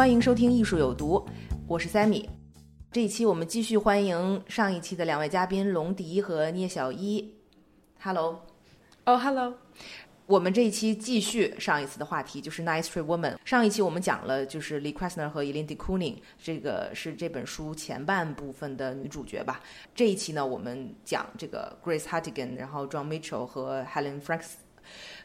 欢迎收听《艺术有毒》，我是 Sammy。这一期我们继续欢迎上一期的两位嘉宾龙迪和聂小一。Hello，哦、h e l l o 我们这一期继续上一次的话题，就是《Nice Street Woman》。上一期我们讲了就是 Lee Krasner 和 Eileen de Kooning，这个是这本书前半部分的女主角吧。这一期呢，我们讲这个 Grace Hartigan，然后 John Mitchell 和 Helen Franks。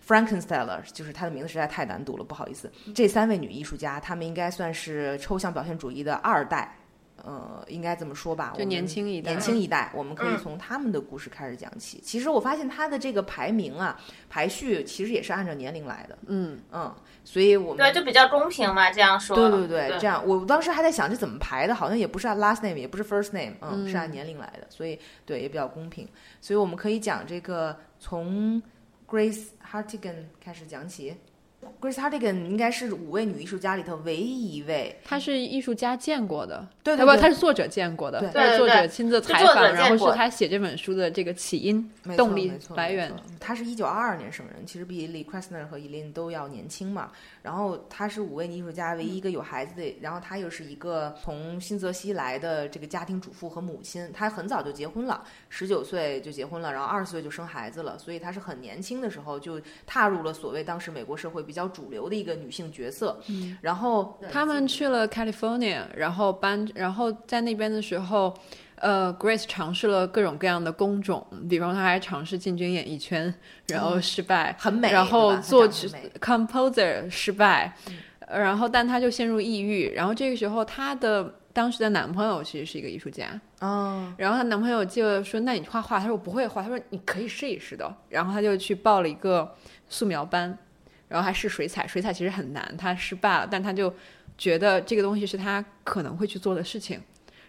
Frankensteller 就是她的名字实在太难读了，不好意思。这三位女艺术家，她们应该算是抽象表现主义的二代，呃，应该这么说吧？就年轻一代年轻一代，我们可以嗯从他们的故事开始讲起。其实我发现她的这个排名啊，排序其实也是按照年龄来的，嗯，嗯，所以我们对，就比较公平嘛，这样说。对对对，对这样我当时还在想这怎么排的，好像也不是按 last name，也不是 first name，嗯，是按年龄来的，所以对也比较公平。所以我们可以讲这个从 Grace Hartigan 开始讲起。Grace Hartigan 应该是五位女艺术家里头唯一一位，她是艺术家见过的，对对不，她是作者见过的，对。他是作对对对。者亲自采访，然后是她写这本书的这个起因动力没错来源。她。是一九二二年生人，其实比 Lee Krasner 和 Eileen 都要年轻嘛。然后她是五位女艺术家唯一一个有孩子的，然后她又是一个从新泽西来的这个家庭主妇和母亲。她很早就结婚了，十九岁就结婚了，然后二十岁就生孩子了，所以她是很年轻的时候就踏入了所谓当时美国社会比较主流的一个女性角色。嗯，然后他们去了 California，然后搬，然后在那边的时候，呃，Grace 尝试了各种各样的工种，比方她还尝试进军演艺圈，然后失败，很美，然后作曲 composer 失败，呃然后但他就陷入抑郁，然后这个时候她的当时的男朋友其实是一个艺术家，哦，然后她男朋友就说：“那你画画？”她说：“我不会画。”她说：“你可以试一试的。”然后她就去报了一个素描班，然后还试水彩。水彩其实很难，他失败了，但他就觉得这个东西是他可能会去做的事情，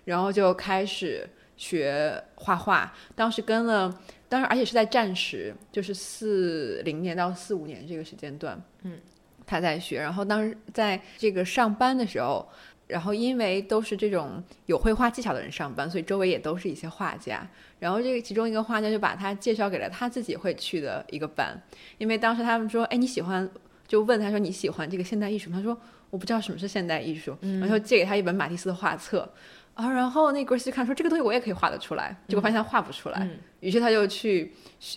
然后就开始学画画。当时跟了，当时而且是在战时，就是四零年到四五年这个时间段，嗯，他在学。然后当时在这个上班的时候。然后因为都是这种有绘画技巧的人上班，所以周围也都是一些画家。然后这个其中一个画家就把他介绍给了他自己会去的一个班，因为当时他们说：“哎，你喜欢？”就问他说：“你喜欢这个现代艺术吗？”他说：“我不知道什么是现代艺术。然后借给他一本马蒂斯的画册。啊，然后那 Grace 就看说这个东西我也可以画得出来，结果发现他画不出来，嗯于是他就去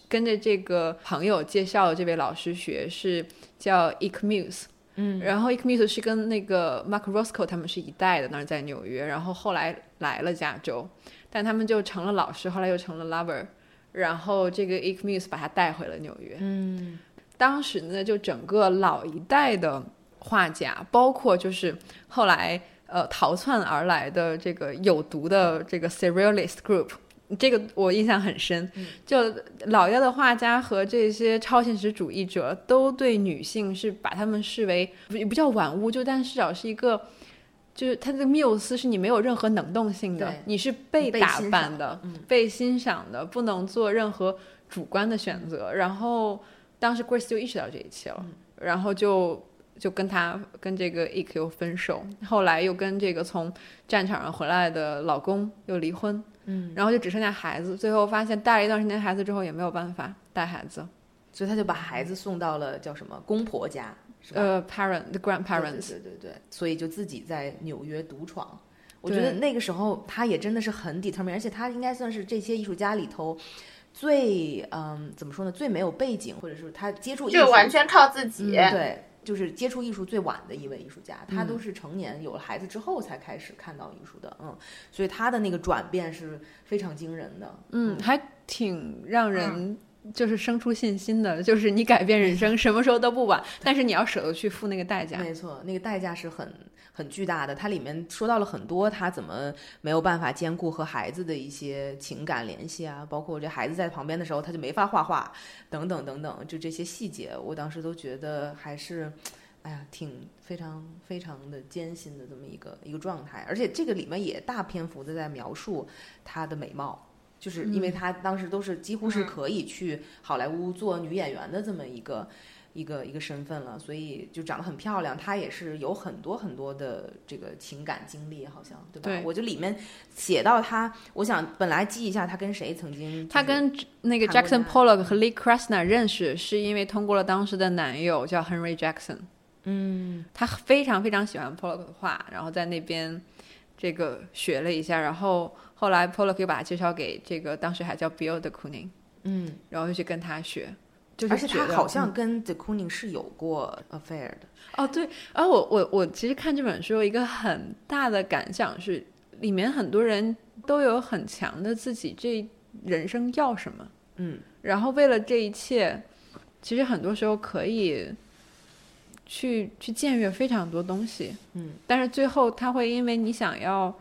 跟着这个朋友介绍的这位老师学，是叫 Eek Muse。嗯，然后 Eek Muse 是跟那个 Mark Roscoe 他们是一代的，那儿在纽约，然后后来来了加州，但他们就成了老师，后来又成了 lover，然后这个 Eek Muse 把他带回了纽约。嗯当时呢，就整个老一代的画家，包括就是后来呃逃窜而来的这个有毒的这个 Surrealist Group。这个我印象很深，就老一代的画家和这些超现实主义者都对女性是把他们视为不也不叫玩物，就但至少是一个，就是他这个缪斯是你没有任何能动性的，你是被被打扮的，被欣赏的，不能做任何主观的选择。然后当时 Grace 就意识到这一切了，然后就就跟他跟这个 EQ 分手，后来又跟这个从战场上回来的老公又离婚，嗯，然后就只剩下孩子，最后发现带了一段时间孩子之后也没有办法带孩子，所以他就把孩子送到了叫什么公婆家？呃，parent the grandparents，对对对对，所以就自己在纽约独闯。我觉得那个时候他也真的是很 determined，而且他应该算是这些艺术家里头最嗯怎么说呢，最没有背景，或者是他接触艺术就完全靠自己。嗯对，就是接触艺术最晚的一位艺术家，他嗯都是成年有了孩子之后才开始看到艺术的，嗯，所以他的那个转变是非常惊人的，嗯，还挺让人就是生出信心的，就是你改变人生什么时候都不晚，但是你要舍得去付那个代价。没错，那个代价是很很巨大的。它里面说到了很多他怎么没有办法兼顾和孩子的一些情感联系啊，包括这孩子在旁边的时候他就没法画画，等等等等，就这些细节，我当时都觉得还是。哎呀，挺非常非常的艰辛的这么一个一个状态，而且这个里面也大篇幅的在描述她的美貌，就是因为她当时都是几乎是可以去好莱坞做女演员的这么一个一个一个身份了，所以就长得很漂亮。她也是有很多很多的这个情感经历，好像对吧？对我就里面写到她，我想本来记一下她跟谁曾经，她跟那个 Jackson Pollock 和 Lee Krasner 认识，是因为通过了当时的男友叫 Henry Jackson。嗯，她非常非常喜欢 Pollock 的画，然后在那边这个学了一下，然后后来 Pollock 又把他介绍给这个当时还叫 Bill de Kooning，嗯，然后又去跟他学，就是而且她觉得好像嗯。跟 The Kooning 是有过 affair 的。哦对，然后我我我其实看这本书有一个很大的感想是，里面很多人都有很强的自己这人生要什么，嗯，然后为了这一切，其实很多时候可以去去僭越非常多东西，嗯，但是最后他会因为你想要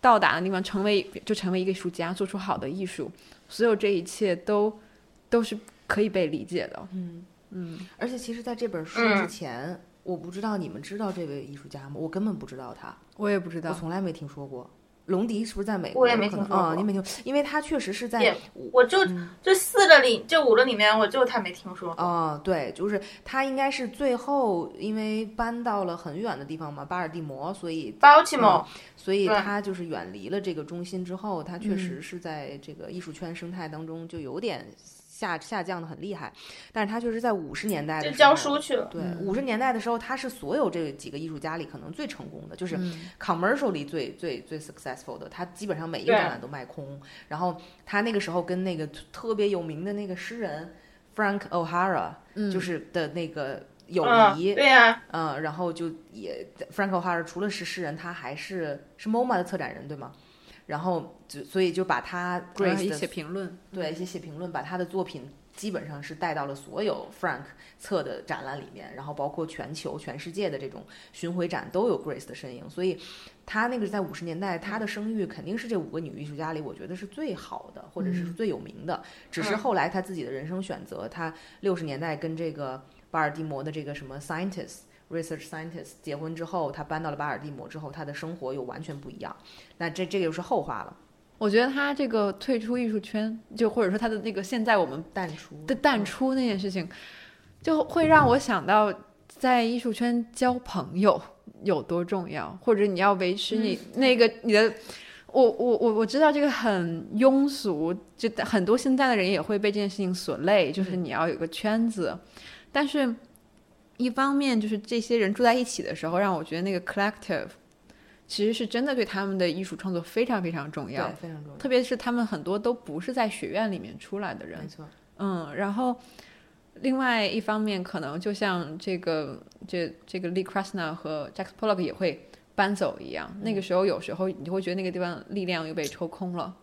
到达的地方，成为就成为一个艺术家，做出好的艺术，所有这一切都都是可以被理解的。嗯。嗯，而且其实在这本书嗯。之前，我不知道你们知道这位艺术家吗？我根本不知道他，我也不知道，我从来没听说过。龙迪是不是在美国？我也没听说过你没听，因为他确实是在也我就嗯这四个里，这五个里面，我就他没听说过。哦，对，就是他应该是最后因为搬到了很远的地方嘛，巴尔的摩，所以巴尔的摩，所以对他就是远离了这个中心之后，他确嗯实是在这个艺术圈生态当中就有点下下降的很厉害。但是他确实在五十年代的时候就教书去了。对，嗯五十年代的时候，他是所有这几个艺术家里可能最成功的，就是嗯 commercially 最最最 successful 的。他基本上每一个展览都卖空。然后他那个时候跟那个特别有名的那个诗人 Frank O'Hara，、嗯就是的那个友嗯，谊，对呀、嗯，然后就也 Frank O'Hara 除了是诗人，他还是是 MoMA 的策展人，对吗？然后就所以就把他 Grace 一的些评论，对一些写评论，把他的作品基本上是带到了所有 Frank 策的展览里面，然后包括全球、全世界的这种巡回展都有 Grace 的身影，所以他那个在五十年代，他的声誉肯定是这五个女艺术家里，我觉得是最好的，或者是嗯最有名的。只是嗯后来他自己的人生选择，他六十年代跟这个巴尔的摩的这个什么 scientist。Research scientist 结婚之后，他搬到了巴尔的摩之后，他的生活又完全不一样。那这这个又是后话了，我觉得他这个退出艺术圈，就或者说他的那个现在我们淡出的淡出那件事情，就会让我想到在艺术圈交朋友有多重要，或者你要维持你那个你的。我我我我知道这个很庸俗，就很多现在的人也会被这件事情所累，就是你要有个圈子，但是一方面就是这些人住在一起的时候，让我觉得那个 collective 其实是真的对他们的艺术创作非常非常重要对，非常重要，特别是他们很多都不是在学院里面出来的人没，错。嗯，然后另外一方面，可能就像这个这这个 Lee Krasner 和 Jack Pollock 也会搬走一样，那个时候有时候你就会觉得那个地方力量又被抽空了。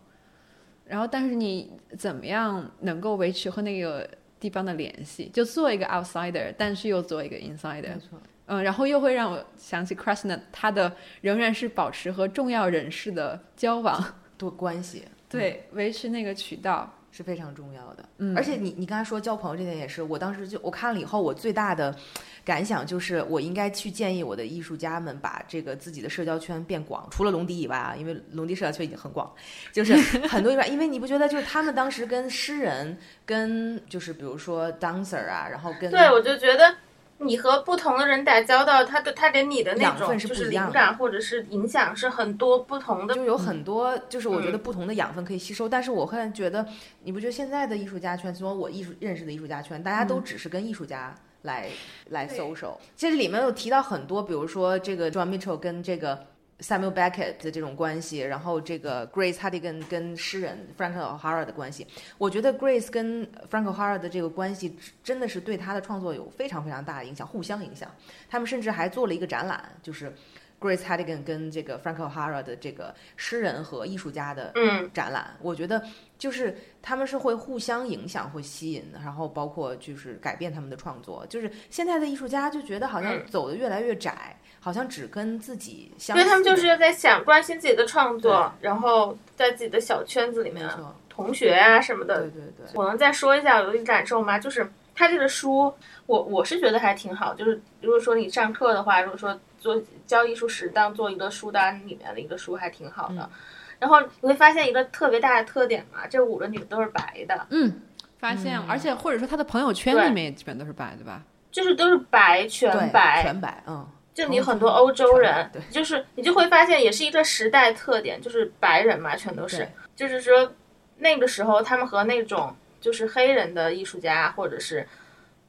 然后，但是你怎么样能够维持和那个地方的联系？就做一个 outsider，但是又做一个 insider 嗯，然后又会让我想起 Krasner，他的仍然是保持和重要人士的交往，多关系，对，维持那个渠道。是非常重要的。嗯，而且你你刚才说交朋友这点也是，我当时就我看了以后，我最大的感想就是，我应该去建议我的艺术家们把这个自己的社交圈变广，除了龙迪以外啊，因为龙迪社交圈已经很广，就是 很多以外，因为你不觉得就是他们当时跟诗人，跟就是比如说 dancer 啊，然后跟对，我就觉得你和不同的人打交道，他的他给你的那种就是灵感或者是影响是很多不同的。就有很多，就是我觉得嗯不同的养分可以吸收，但是我会觉得，你不觉得现在的艺术家圈，从我艺术认识的艺术家圈，大家都只是跟艺术家来、来 social。其实里面有提到很多，比如说这个 John Mitchell 跟这个 Samuel Beckett 的这种关系，然后这个 Grace Hartigan 跟诗人 Frank O'Hara 的关系，我觉得 Grace 跟 Frank O'Hara 的这个关系真的是对他的创作有非常非常大的影响，互相影响。他们甚至还做了一个展览，就是 Grace Hartigan 跟这个 Frank O'Hara 的这个诗人和艺术家的嗯，展览，我觉得就是他们是会互相影响、会吸引，然后包括就是改变他们的创作。就是现在的艺术家就觉得好像嗯走的越来越窄，好像只跟自己相因为他们就是在想关心自己的创作，然后在自己的小圈子里面，同学啊什么的。对对对，我能再说一下我的感受吗？就是他这个书，我我是觉得还挺好。就是如果说你上课的话，如果说做教艺术史当做一个书单里面的一个书，还挺好的。嗯然后你会发现一个特别大的特点嘛，这五个女的都是白的，嗯，发现，而且或者说他的朋友圈里面也基本都是白的吧？就是都是白全白，全白，嗯，就你很多欧洲人对，就是你就会发现，也是一个时代特点，就是白人嘛，全都是，就是说那个时候他们和那种就是黑人的艺术家或者是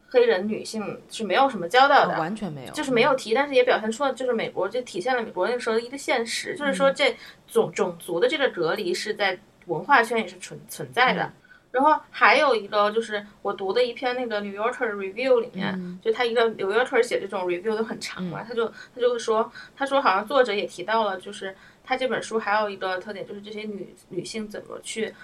黑人女性是没有什么交道哦的，完全没有，就是没有提，但是也表现出了就是美国就体现了美国那个时候的一个现实，就是说这种种族的这个隔离是在文化圈也是存存在的。然后还有一个就是我读的一篇那个《New Yorker Review》里面，就他一个 New Yorker 写这种 review 都很长嘛，他就他就会说，他说好像作者也提到了，就是他这本书还有一个特点，就是这些女女性怎么去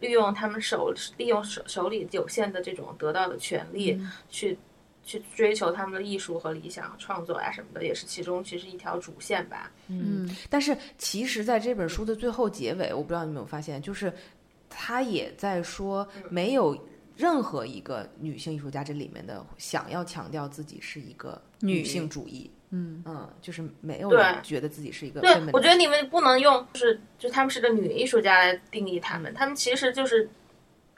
利用她们手利用手手里有限的这种得到的权利，去去追求他们的艺术和理想创作啊什么的，也是其中其实一条主线吧。嗯，但是其实，在这本书的最后结尾，我不知道你有没有发现，就是他也在说，嗯没有任何一个女性艺术家这里面的想要强调自己是一个女性主义。嗯嗯，就是没有人觉得自己是一个对我觉得你们不能用就是就他们是个女艺术家来定义他们，他们其实就是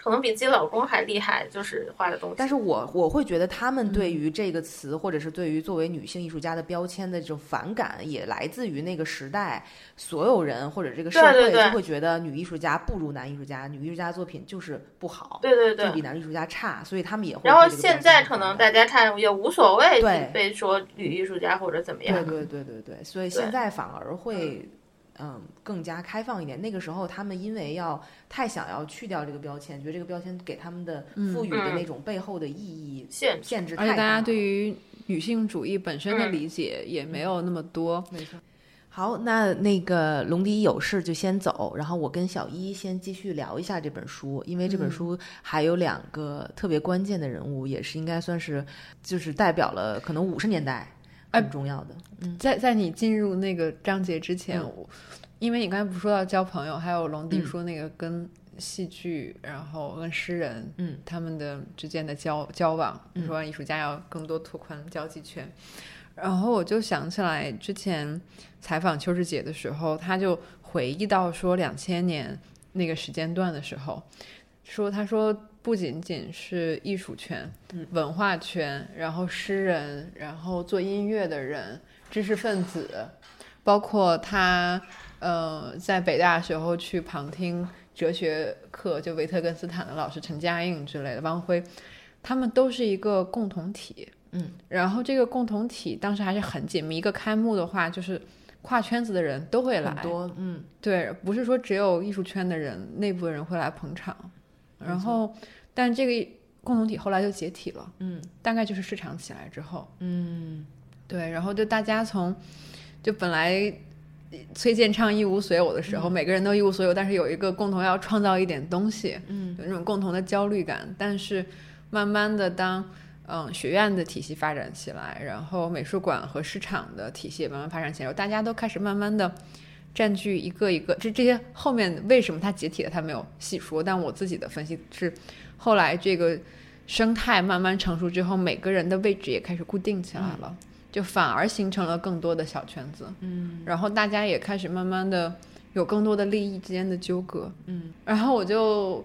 可能比自己老公还厉害，就是画的东西。但是我我会觉得他们对嗯于这个词，或者是对于作为女性艺术家的标签的这种反感，也来自于那个时代，所有人或者这个社会对对对就会觉得女艺术家不如男艺术家，女艺术家作品就是不好，对对对就比男艺术家差，所以他们也会。然后现在可能大家看也无所谓对被说女艺术家或者怎么样。对对对对对，所以现在反而会。嗯，更加开放一点。那个时候，他们因为要太想要去掉这个标签，觉得这个标签给他们的赋予的嗯那种背后的意义限限制太大了。而且大家对于女性主义本身的嗯理解也没有那么多。没错。好，那那个龙迪有事就先走，然后我跟小一先继续聊一下这本书，因为这本书还有两个特别关键的人物，也是应该算是就是代表了可能五十年代很重要的。嗯在在你进入那个章节之前，嗯我因为你刚才不是说到交朋友，还有龙迪嗯说那个跟戏剧，然后跟诗人，嗯，他们的之间的交交往，嗯说艺术家要更多拓宽交际圈。然后我就想起来之前采访邱志杰的时候，他就回忆到说两千年那个时间段的时候，说他说不仅仅是艺术圈、文化圈，然后诗人，然后做音乐的人、知识分子，包括他呃在北大时候去旁听哲学课，就维特根斯坦的老师陈嘉映之类的，汪辉，他们都是一个共同体。嗯，然后这个共同体当时还是很紧密，一个开幕的话就是跨圈子的人都会来，很多，嗯，对，不是说只有艺术圈的人，内部的人会来捧场。然后，但这个共同体后来就解体了，嗯，大概就是市场起来之后，嗯，对，然后就大家从就本来崔健唱一无所有的时候，每个人都一无所有，但是有一个共同要创造一点东西，嗯，有那种共同的焦虑感。但是慢慢的，当嗯学院的体系发展起来，然后美术馆和市场的体系也慢慢发展起来，大家都开始慢慢的占据一个一个，这这些后面为什么它解体了，它没有细说，但我自己的分析是，后来这个生态慢慢成熟之后，每个人的位置也开始固定起来了。就反而形成了更多的小圈子，嗯，然后大家也开始慢慢的有更多的利益之间的纠葛，嗯，然后我就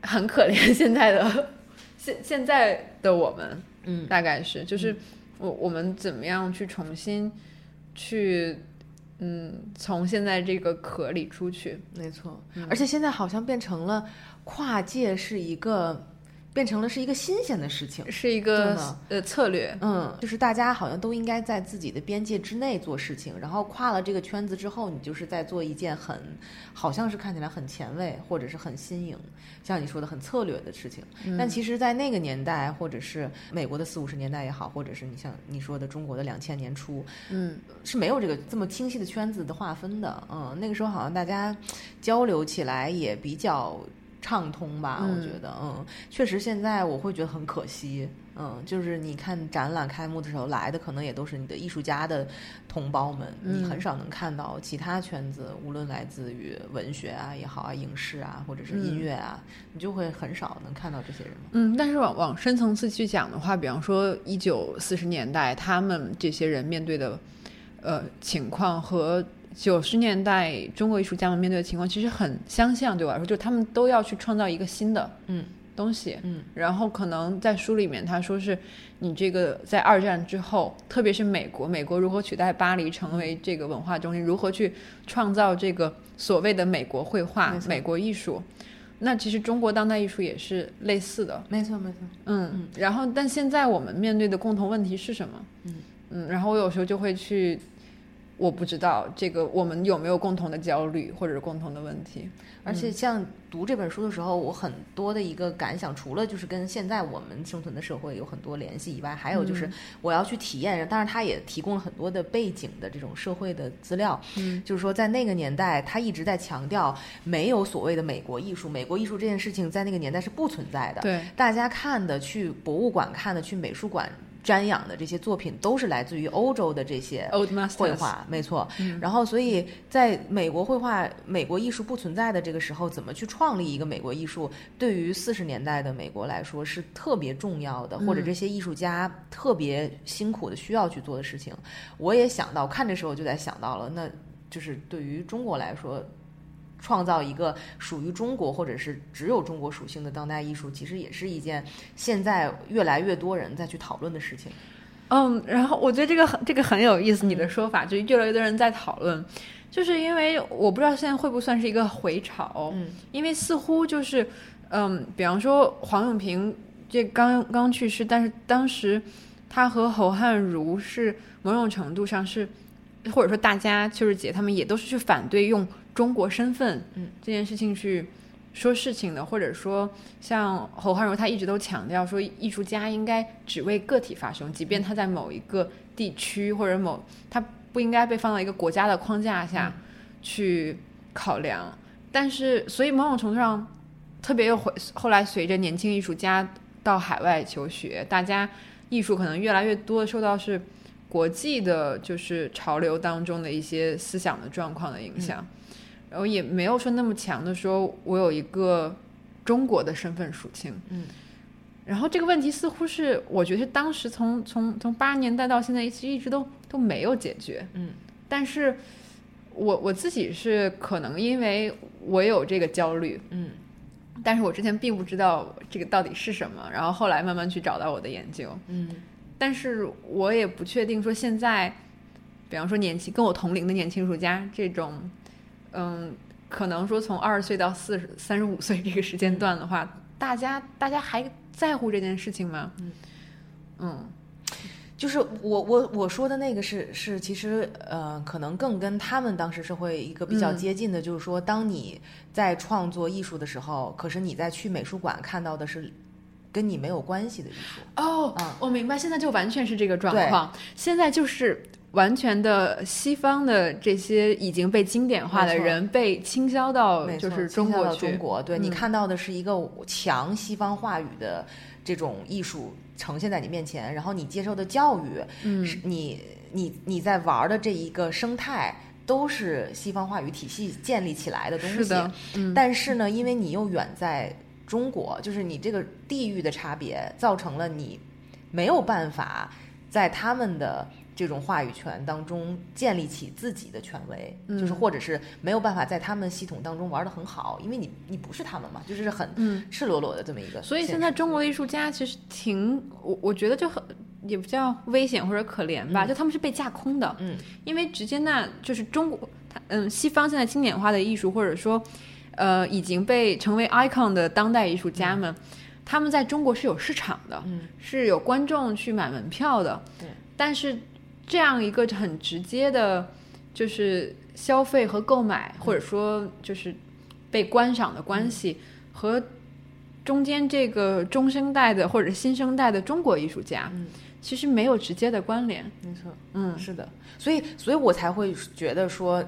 很可怜现在的 现现在的我们，嗯，大概是就是我我们怎么样去重新去嗯从现在这个壳里出去，没错。嗯而且现在好像变成了跨界是一个，变成了是一个新鲜的事情。是一个呃策略，嗯，就是大家好像都应该在自己的边界之内做事情，然后跨了这个圈子之后，你就是在做一件很，好像是看起来很前卫或者是很新颖，像你说的很策略的事情。但其实，在那个年代，或者是美国的四五十年代也好，或者是你像你说的中国的两千年初，嗯，是没有这个这么清晰的圈子的划分的。嗯，那个时候好像大家交流起来也比较畅通吧。嗯我觉得，嗯，确实现在我会觉得很可惜。嗯，就是你看展览开幕的时候来的，可能也都是你的艺术家的同胞们，你嗯很少能看到其他圈子，无论来自于文学啊也好啊，影视啊，或者是音乐啊，你就会很少能看到这些人。嗯，但是往往深层次去讲的话，比方说一九四十年代，他们这些人面对的呃情况和九十年代中国艺术家们面对的情况其实很相像。对我来说，就他们都要去创造一个新的嗯东西。嗯然后可能在书里面他说是你这个在二战之后，特别是美国，美国如何取代巴黎成为这个文化中心，如何去创造这个所谓的美国绘画美国艺术。那其实中国当代艺术也是类似的，没错没错。嗯，然后但现在我们面对的共同问题是什么？嗯嗯，然后我有时候就会去，我不知道这个我们有没有共同的焦虑或者是共同的问题。而且像读这本书的时候，我很多的一个感想，除了就是跟现在我们生存的社会有很多联系以外，还有就是我要去体验。当然，他也提供了很多的背景的这种社会的资料。嗯，就是说，在那个年代，他一直在强调没有所谓的美国艺术，美国艺术这件事情在那个年代是不存在的。对，大家看的，去博物馆看的，去美术馆瞻仰的这些作品，都是来自于欧洲的这些绘画，没错。嗯然后，所以在美国绘画、美国艺术不存在的这个时候，怎么去创立一个美国艺术，对于四十年代的美国来说是特别重要的，或者嗯这些艺术家特别辛苦的需要去做的事情。我也想到，看的时候就在想到了，那就是对于中国来说。创造一个属于中国或者是只有中国属性的当代艺术，其实也是一件现在越来越多人在去讨论的事情。嗯，然后我觉得这个很这个很有意思，你的说法就是越来越多人在讨论，就是因为我不知道现在会不会算是一个回潮，嗯，因为似乎就是，嗯，比方说黄永平这刚刚去世，但是当时他和侯汉儒是某种程度上是，或者说大家邱日杰他们也都是去反对用中国身份嗯。这件事情去说事情的，或者说像侯汉儒他一直都强调说，艺术家应该只为个体发声，即便他在某一个地区或者某他不应该被放到一个国家的框架下去考量。但是，所以某种程度上，特别又回后来随着年轻艺术家到海外求学，大家艺术可能越来越多的受到是国际的，就是潮流当中的一些思想的状况的影响，然后也没有说那么强的说我有一个中国的身份属性，嗯。然后这个问题似乎是，我觉得是当时从从从八十年代到现在，其实一直都都没有解决。嗯，但是我我自己是可能因为我有这个焦虑，嗯但是我之前并不知道这个到底是什么，然后后来慢慢去找到我的研究。嗯但是我也不确定说现在，比方说年轻跟我同龄的年轻艺术家这种，嗯，可能说从二十岁到四十三十五岁这个时间段的话，大家大家还在乎这件事情吗？嗯嗯就是我我我说的那个是是其实呃，可能更跟他们当时社会一个比较嗯接近的，就是说，当你在创作艺术的时候，可是你在去美术馆看到的是跟你没有关系的艺术。哦啊我明白，现在就完全是这个状况，现在就是。完全的西方的这些已经被经典化的人被倾销到就是中国去，到中国，对、你嗯看到的是一个强西方话语的这种艺术呈现在你面前，然后你接受的教育，嗯。是你你你在玩的这一个生态。都是西方话语体系建立起来的东西，是的，嗯，但是呢，因为你又远在中国，就是你这个地域的差别，造成了你没有办法在他们的这种话语权当中建立起自己的权威，嗯就是或者是没有办法在他们系统当中玩得很好，因为你你不是他们嘛，就是很嗯。赤裸裸的这么一个。所以现在中国。的艺术家其实挺，我我觉得就很也不叫危险或者可怜吧，嗯。就他们是被架空的，嗯。因为直接那就是中国，它嗯，西方现在经典化的艺术或者说，呃，已经被成为 icon 的当代艺术家们，他们在中国是有市场的，嗯。是有观众去买门票的，对，但是这样一个很直接的，就是消费和购买，或者说就是被观赏的关系、和中间这个中生代的或者新生代的中国艺术家，嗯其实没有直接的关联。没错。嗯是的，所以所以我才会觉得说，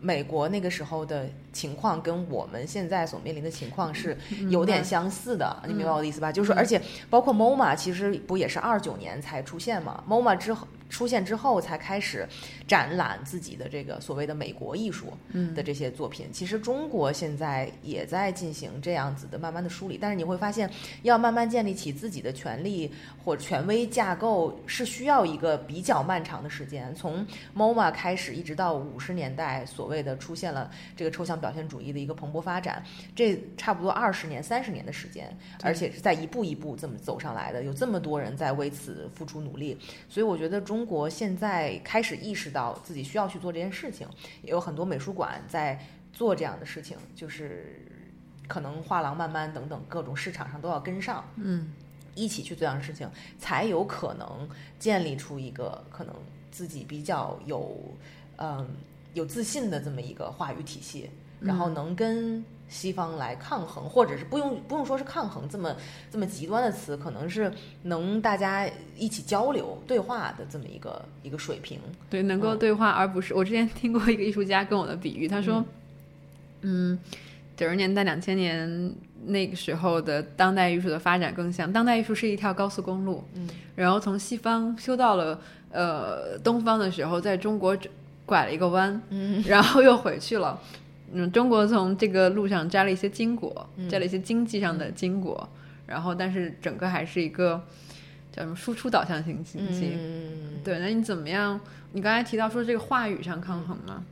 美国那个时候的情况跟我们现在所面临的情况是有点相似的，你明白我的意思吧？就是说，而且包括 MoMA 其实不也是二九年才出现嘛？MoMA 之后。出现之后才开始展览自己的这个所谓的美国艺术的这些作品。其实中国现在也在进行这样子的慢慢的梳理，但是你会发现，要慢慢建立起自己的权利或权威架构是需要一个比较漫长的时间。从 MoMA 开始，一直到五十年代，所谓的出现了这个抽象表现主义的一个蓬勃发展，这差不多二十年、三十年的时间，而且是在一步一步这么走上来的。有这么多人在为此付出努力，所以我觉得中。中国现在开始意识到自己需要去做这件事情，也有很多美术馆在做这样的事情，就是可能画廊、慢慢等等各种市场上都要跟上，嗯，一起去做这样的事情，才有可能建立出一个可能自己比较有嗯有自信的这么一个话语体系，然后能跟。西方来抗衡，或者是不用不用说是抗衡这么这么极端的词，可能是能大家一起交流对话的这么一个一个水平。对，能够对话，而不是我之前听过一个艺术家跟我的比喻，他说，嗯，九十年代、两千年那个时候的当代艺术的发展更像当代艺术是一条高速公路，嗯，然后从西方修到了呃东方的时候，在中国拐了一个弯，嗯，然后又回去了。嗯，中国从这个路上摘了一些金果，摘了一些经济上的金果，然后但是整个还是一个叫什么输出导向型经济。嗯，对，那你怎么样？你刚才提到说这个话语上抗衡嘛？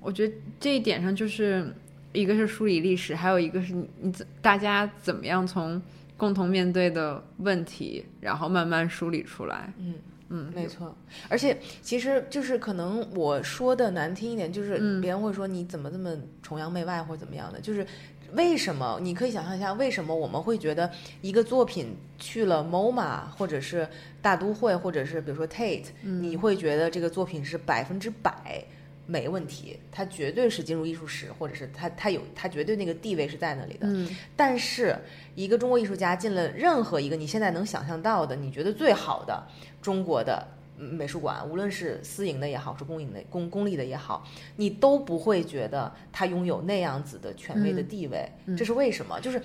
我觉得这一点上就是一个是梳理历史，还有一个是你你怎大家怎么样从共同面对的问题，然后慢慢梳理出来。嗯。嗯，没错，而且其实就是可能我说的难听一点，就是别人会说你怎么这么崇洋媚外或者怎么样的，就是为什么？你可以想象一下，为什么我们会觉得一个作品去了 MoMA 或者是大都会，或者是比如说 Tate，你会觉得这个作品是百分之百。没问题，他绝对是进入艺术史，或者是他他有他绝对那个地位是在那里的。嗯，但是一个中国艺术家进了任何一个你现在能想象到的你觉得最好的中国的美术馆，无论是私营的也好，是公营的公公立的也好，你都不会觉得他拥有那样子的权威的地位。这是为什么？就是。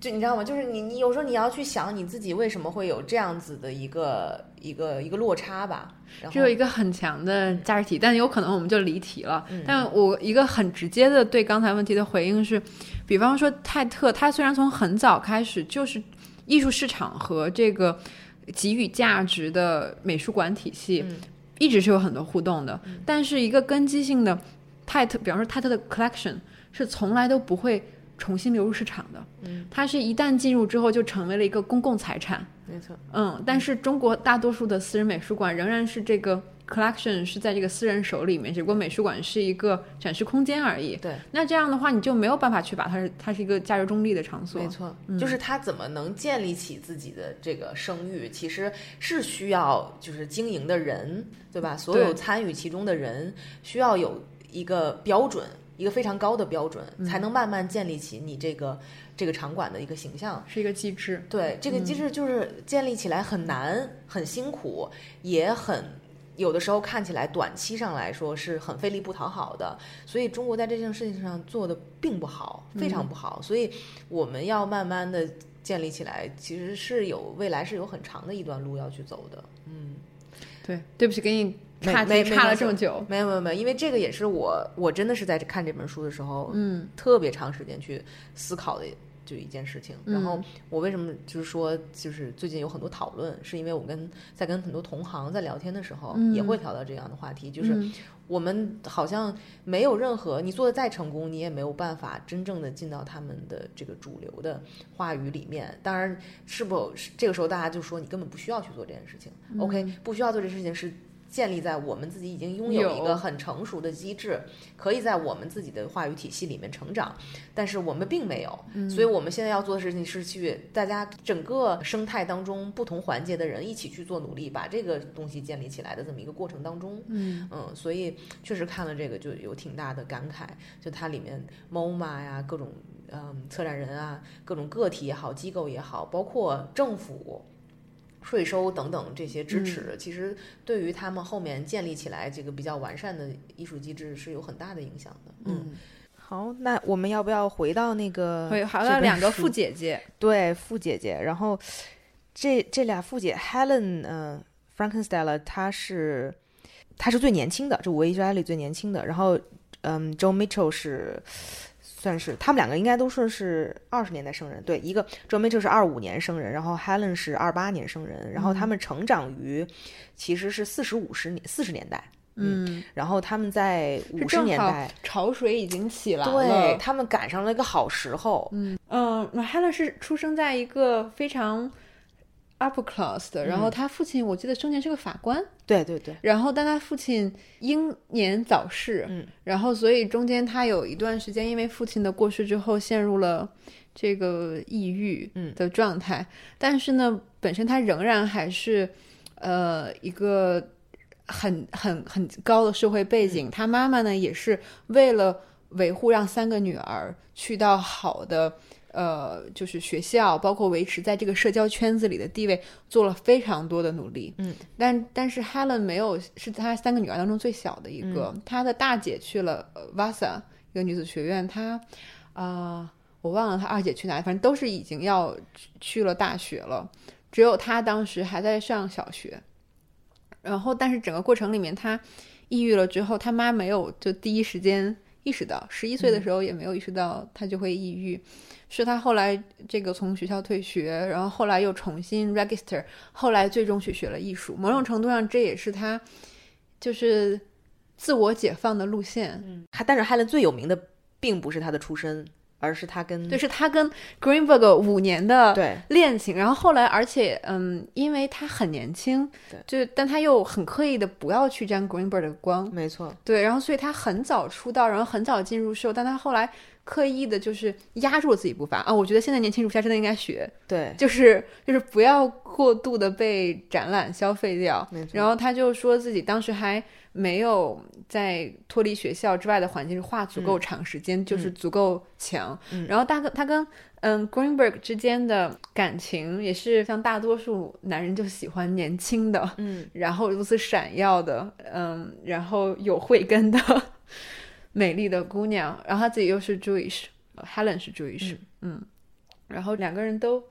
就你知道吗？就是你，你有时候你要去想你自己为什么会有这样子的一个一个一个落差吧。只有一个很强的价值体，但有可能我们就离题了。但我一个很直接的对刚才问题的回应是，比方说泰特，他虽然从很早开始就是艺术市场和这个给予价值的美术馆体系，一直是有很多互动的。但是一个根基性的泰特，比方说泰特的 collection 是从来都不会。重新流入市场的，嗯，它是一旦进入之后就成为了一个公共财产，没错，嗯，但是中国大多数的私人美术馆仍然是这个 collection 是在这个私人手里面，只不过美术馆是一个展示空间而已。对，那这样的话你就没有办法去把它是它是一个价值中立的场所。没错，就是它怎么能建立起自己的这个声誉，其实是需要就是经营的人，对吧？所有参与其中的人需要有一个标准。一个非常高的标准，才能慢慢建立起你这个这个场馆的一个形象，是一个机制。对，这个机制就是建立起来很难、很辛苦，也很有的时候看起来短期上来说是很费力不讨好的。所以中国在这件事情上做的并不好，非常不好。所以我们要慢慢的建立起来，其实是有未来是有很长的一段路要去走的。嗯，对，对不起，给你。差没差了这么久，没有没有没有，因为这个也是我我真的是在看这本书的时候，嗯，特别长时间去思考的就一件事情。然后我为什么就是说，就是最近有很多讨论，是因为我跟在跟很多同行在聊天的时候，也会聊到这样的话题，就是我们好像没有任何你做的再成功，你也没有办法真正的进到他们的这个主流的话语里面。当然，是否这个时候大家就说你根本不需要去做这件事情，OK，不需要做这事情是。建立在我们自己已经拥有一个很成熟的机制，可以在我们自己的话语体系里面成长，但是我们并没有，所以我们现在要做的事情是去大家整个生态当中不同环节的人一起去做努力，把这个东西建立起来的这么一个过程当中，嗯嗯，所以确实看了这个就有挺大的感慨，就它里面 MoMA 呀，各种嗯策展人啊，各种个体也好，机构也好，包括政府。税收等等这些支持，其实对于他们后面建立起来这个比较完善的艺术机制是有很大的影响的。嗯，好，那我们要不要回到那个？回好到两个富姐姐，对，富姐姐。然后这这俩富姐，Helen，呃，Frankenstein，她是她是最年轻的，这五位艺术家里最年轻的。然后，嗯，Joe Mitchell 是。算是他们两个应该都算是二十年代生人，对，一个 Joe Mitchell 是二五年生人，然后 Helen 是二八年生人，然后他们成长于其实是四十五十年四十年代，嗯，然后他们在五十年代潮水已经起来了，对他们赶上了一个好时候，嗯嗯，那 Helen 是出生在一个非常。Upper class 的，然后他父亲我记得生前是个法官，对对对，然后但他父亲英年早逝，嗯，然后所以中间他有一段时间因为父亲的过世之后陷入了这个抑郁的状态，但是呢，本身他仍然还是呃一个很很很高的社会背景，他妈妈呢也是为了维护让三个女儿去到好的。呃，就是学校，包括维持在这个社交圈子里的地位，做了非常多的努力。嗯，但但是 Helen 没有，是她三个女儿当中最小的一个。她的大姐去了 Vasa 一个女子学院，她啊，我忘了她二姐去哪里，反正都是已经要去了大学了。只有她当时还在上小学。然后，但是整个过程里面，她抑郁了之后，她妈没有就第一时间意识到，十一岁的时候也没有意识到他就会抑郁。是他后来这个从学校退学，然后后来又重新 register，后来最终去学了艺术。某种程度上，这也是他就是自我解放的路线。嗯，他但是 Helen 最有名的并不是他的出身。而是他跟对，是他跟 Greenberg 五年的对。恋情，然后后来，而且嗯，因为他很年轻，对，就但他又很刻意的不要去沾 Greenberg 的光，没错，对，然后所以他很早出道，然后很早进入秀，但他后来刻意的就是压住了自己步伐。啊，我觉得现在年轻艺术家真的应该学，对，就是就是不要过度的被展览消费掉，然后他就说自己当时还。没有在脱离学校之外的环境画足够长时间，就是足够强。然后大哥他跟嗯 Greenberg 之间的感情也是像大多数男人就喜欢年轻的，嗯，然后如此闪耀的，嗯，然后有慧根的 美丽的姑娘。然后他自己又是 Jewish，Helen 是 Jewish，嗯，然后两个人都。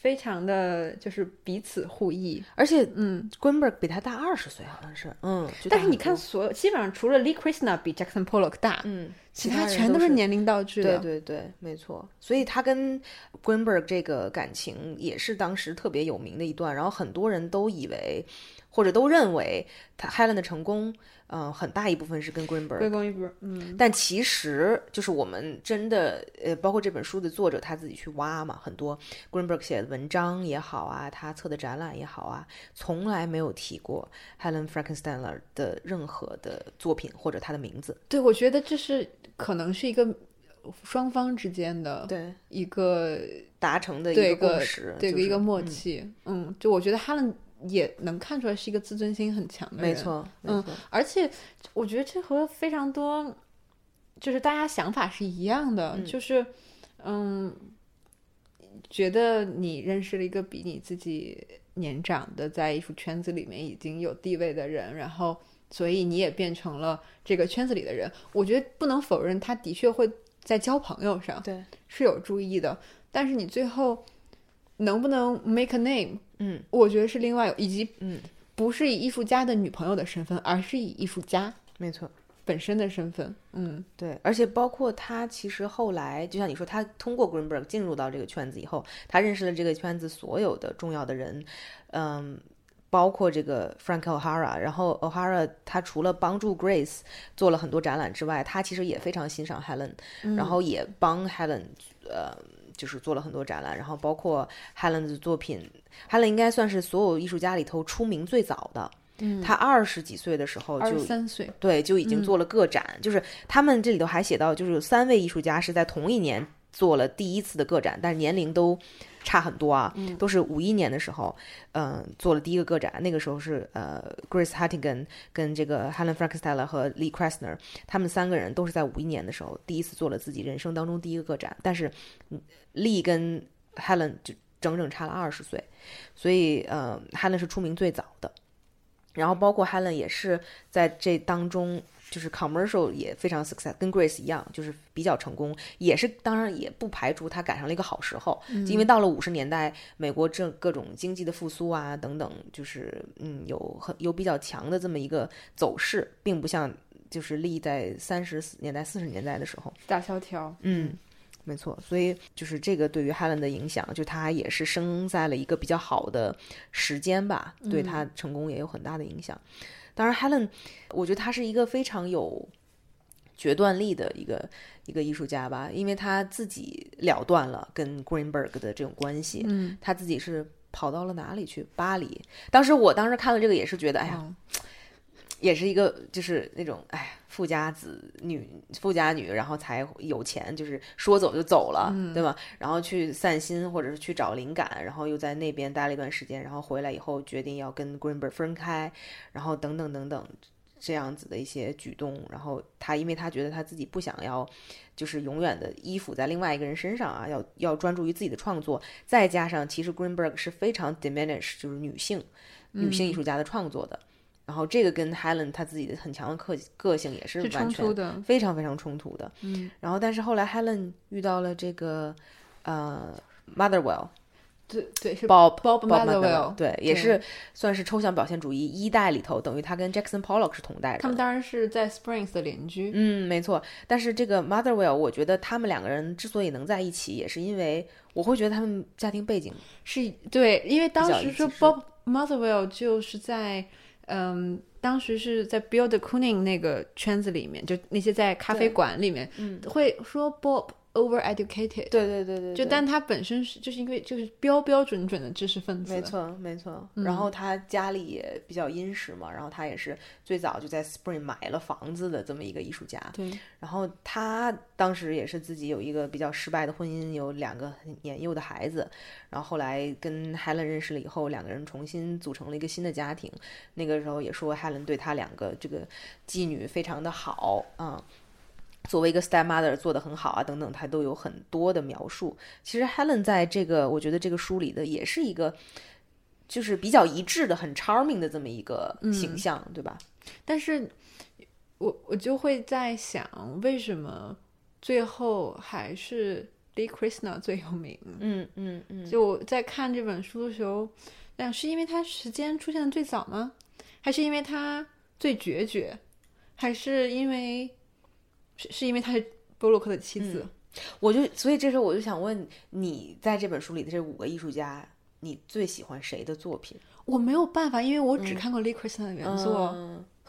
非常的就是彼此互益，而且嗯，Greenberg 比他大二十岁，好像是，嗯，但是你看，所有基本上除了 Lee Krasner 比 Jackson Pollock 大，嗯，其他全都是年龄道具的，对对对，没错。所以他跟 Greenberg 这个感情也是当时特别有名的一段，然后很多人都以为或者都认为他 Helen 的成功。嗯，很大一部分是跟 Greenberg，嗯，但其实就是我们真的，呃，包括这本书的作者他自己去挖嘛，很多 Greenberg 写的文章也好啊，他策的展览也好啊，从来没有提过 Helen Frankenstein 的任何的作品或者他的名字。对，我觉得这是可能是一个双方之间的对一个达成的一个共识，对一个默契。嗯，就我觉得 Helen。也能看出来是一个自尊心很强的人，没错，嗯，而且我觉得这和非常多，就是大家想法是一样的，就是，嗯，觉得你认识了一个比你自己年长的，在艺术圈子里面已经有地位的人，然后，所以你也变成了这个圈子里的人。我觉得不能否认，他的确会在交朋友上，对，是有注意的，但是你最后。能不能 make a name？嗯，我觉得是另外以及嗯，不是以艺术家的女朋友的身份，而是以艺术家没错本身的身份。嗯，对，而且包括他其实后来，就像你说，他通过 Greenberg 进入到这个圈子以后，他认识了这个圈子所有的重要的人，嗯，包括这个 Frank O'Hara。然后 O'Hara 他除了帮助 Grace 做了很多展览之外，他其实也非常欣赏 Helen，然后也帮 Helen，呃。就是做了很多展览，然后包括 Helen 的作品，Helen 应该算是所有艺术家里头出名最早的。嗯，他二十几岁的时候就三岁，对，就已经做了个展。就是他们这里头还写到，就是三位艺术家是在同一年做了第一次的个展，但是年龄都。差很多啊，都是五一年的时候，嗯，做了第一个个展。那个时候是呃，Grace Hattigan 跟这个 Helen Frankenstein 和 Lee Krasner，他们三个人都是在五一年的时候第一次做了自己人生当中第一个个展。但是，Lee 跟 Helen 就整整差了二十岁，所以呃，Helen 是出名最早的。然后包括 Helen 也是在这当中，就是 commercial 也非常 success，跟 Grace 一样，就是比较成功。也是当然也不排除他赶上了一个好时候，因为到了五十年代，美国这各种经济的复苏啊等等，就是嗯有很有比较强的这么一个走势，并不像就是立在三十年代四十年代的时候大萧条。嗯。没错，所以就是这个对于 Helen 的影响，就他也是生在了一个比较好的时间吧，对他成功也有很大的影响。当然，Helen，我觉得他是一个非常有决断力的一个一个艺术家吧，因为他自己了断了跟 Greenberg 的这种关系，嗯，他自己是跑到了哪里去？巴黎。当时我当时看了这个也是觉得，哎呀。也是一个，就是那种，哎，富家子女，富家女，然后才有钱，就是说走就走了，对吧？然后去散心，或者是去找灵感，然后又在那边待了一段时间，然后回来以后决定要跟 Greenberg 分开，然后等等等等这样子的一些举动。然后他，因为他觉得他自己不想要，就是永远的依附在另外一个人身上啊，要要专注于自己的创作。再加上，其实 Greenberg 是非常 diminish，就是女性女性艺术家的创作的。然后这个跟 Helen 她自己的很强的个个性也是完全非常非常冲突的。嗯，然后但是后来 Helen 遇到了这个呃 Motherwell，对对是 Bob Bob Motherwell，对也是算是抽象表现主义一代里头，等于他跟 Jackson Pollock 是同代的。他们当然是在 Springs 的邻居。嗯，没错。但是这个 Motherwell，我觉得他们两个人之所以能在一起，也是因为我会觉得他们家庭背景是对，因为当时说 Bob Motherwell 就是在。嗯，当时是在 Bill de Kooning 那个圈子里面，就那些在咖啡馆里面，嗯，会说 Bob over educated，对对对对，就但他本身是就是因为就是标标准准的知识分子，没错没错。然后他家里也比较殷实嘛，然后他也是最早就在 Spring 买了房子的这么一个艺术家。对，然后他当时也是自己有一个比较失败的婚姻，有两个年幼的孩子。然后后来跟 Helen 认识了以后，两个人重新组成了一个新的家庭。那个时候也说 Helen 对他两个这个妓女非常的好啊。作为一个 stepmother 做的很好啊，等等，他都有很多的描述。其实 Helen 在这个，我觉得这个书里的也是一个，就是比较一致的、很 charming 的这么一个形象，对吧？但是，我我就会在想，为什么最后还是 Lee Krishna 最有名？嗯嗯嗯。就我在看这本书的时候，那是因为他时间出现的最早吗？还是因为他最决绝？还是因为？是是因为她是波洛克的妻子，我就所以这时候我就想问你，在这本书里的这五个艺术家，你最喜欢谁的作品？我没有办法，因为我只看过 Lee Krishna 的原作。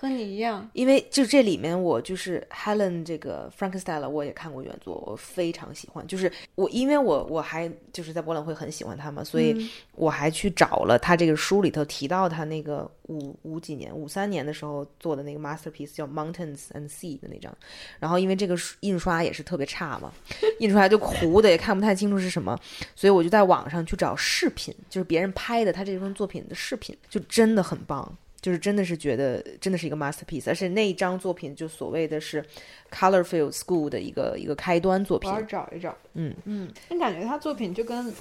和你一样，因为就这里面，我就是 Helen 这个 Frankenstein，我也看过原作，我非常喜欢。就是我，因为我我还就是在博览会很喜欢他嘛，所以我还去找了他这个书里头提到他那个五五几年、五三年的时候做的那个 masterpiece 叫 Mountains and Sea 的那张。然后因为这个印刷也是特别差嘛，印出来就糊的，也看不太清楚是什么，所以我就在网上去找视频，就是别人拍的他这张作品的视频，就真的很棒。就是真的是觉得真的是一个 masterpiece，而且那一张作品就所谓的是 Colorfield School 的一个一个开端作品。我要找一找。嗯嗯，你感觉他作品就跟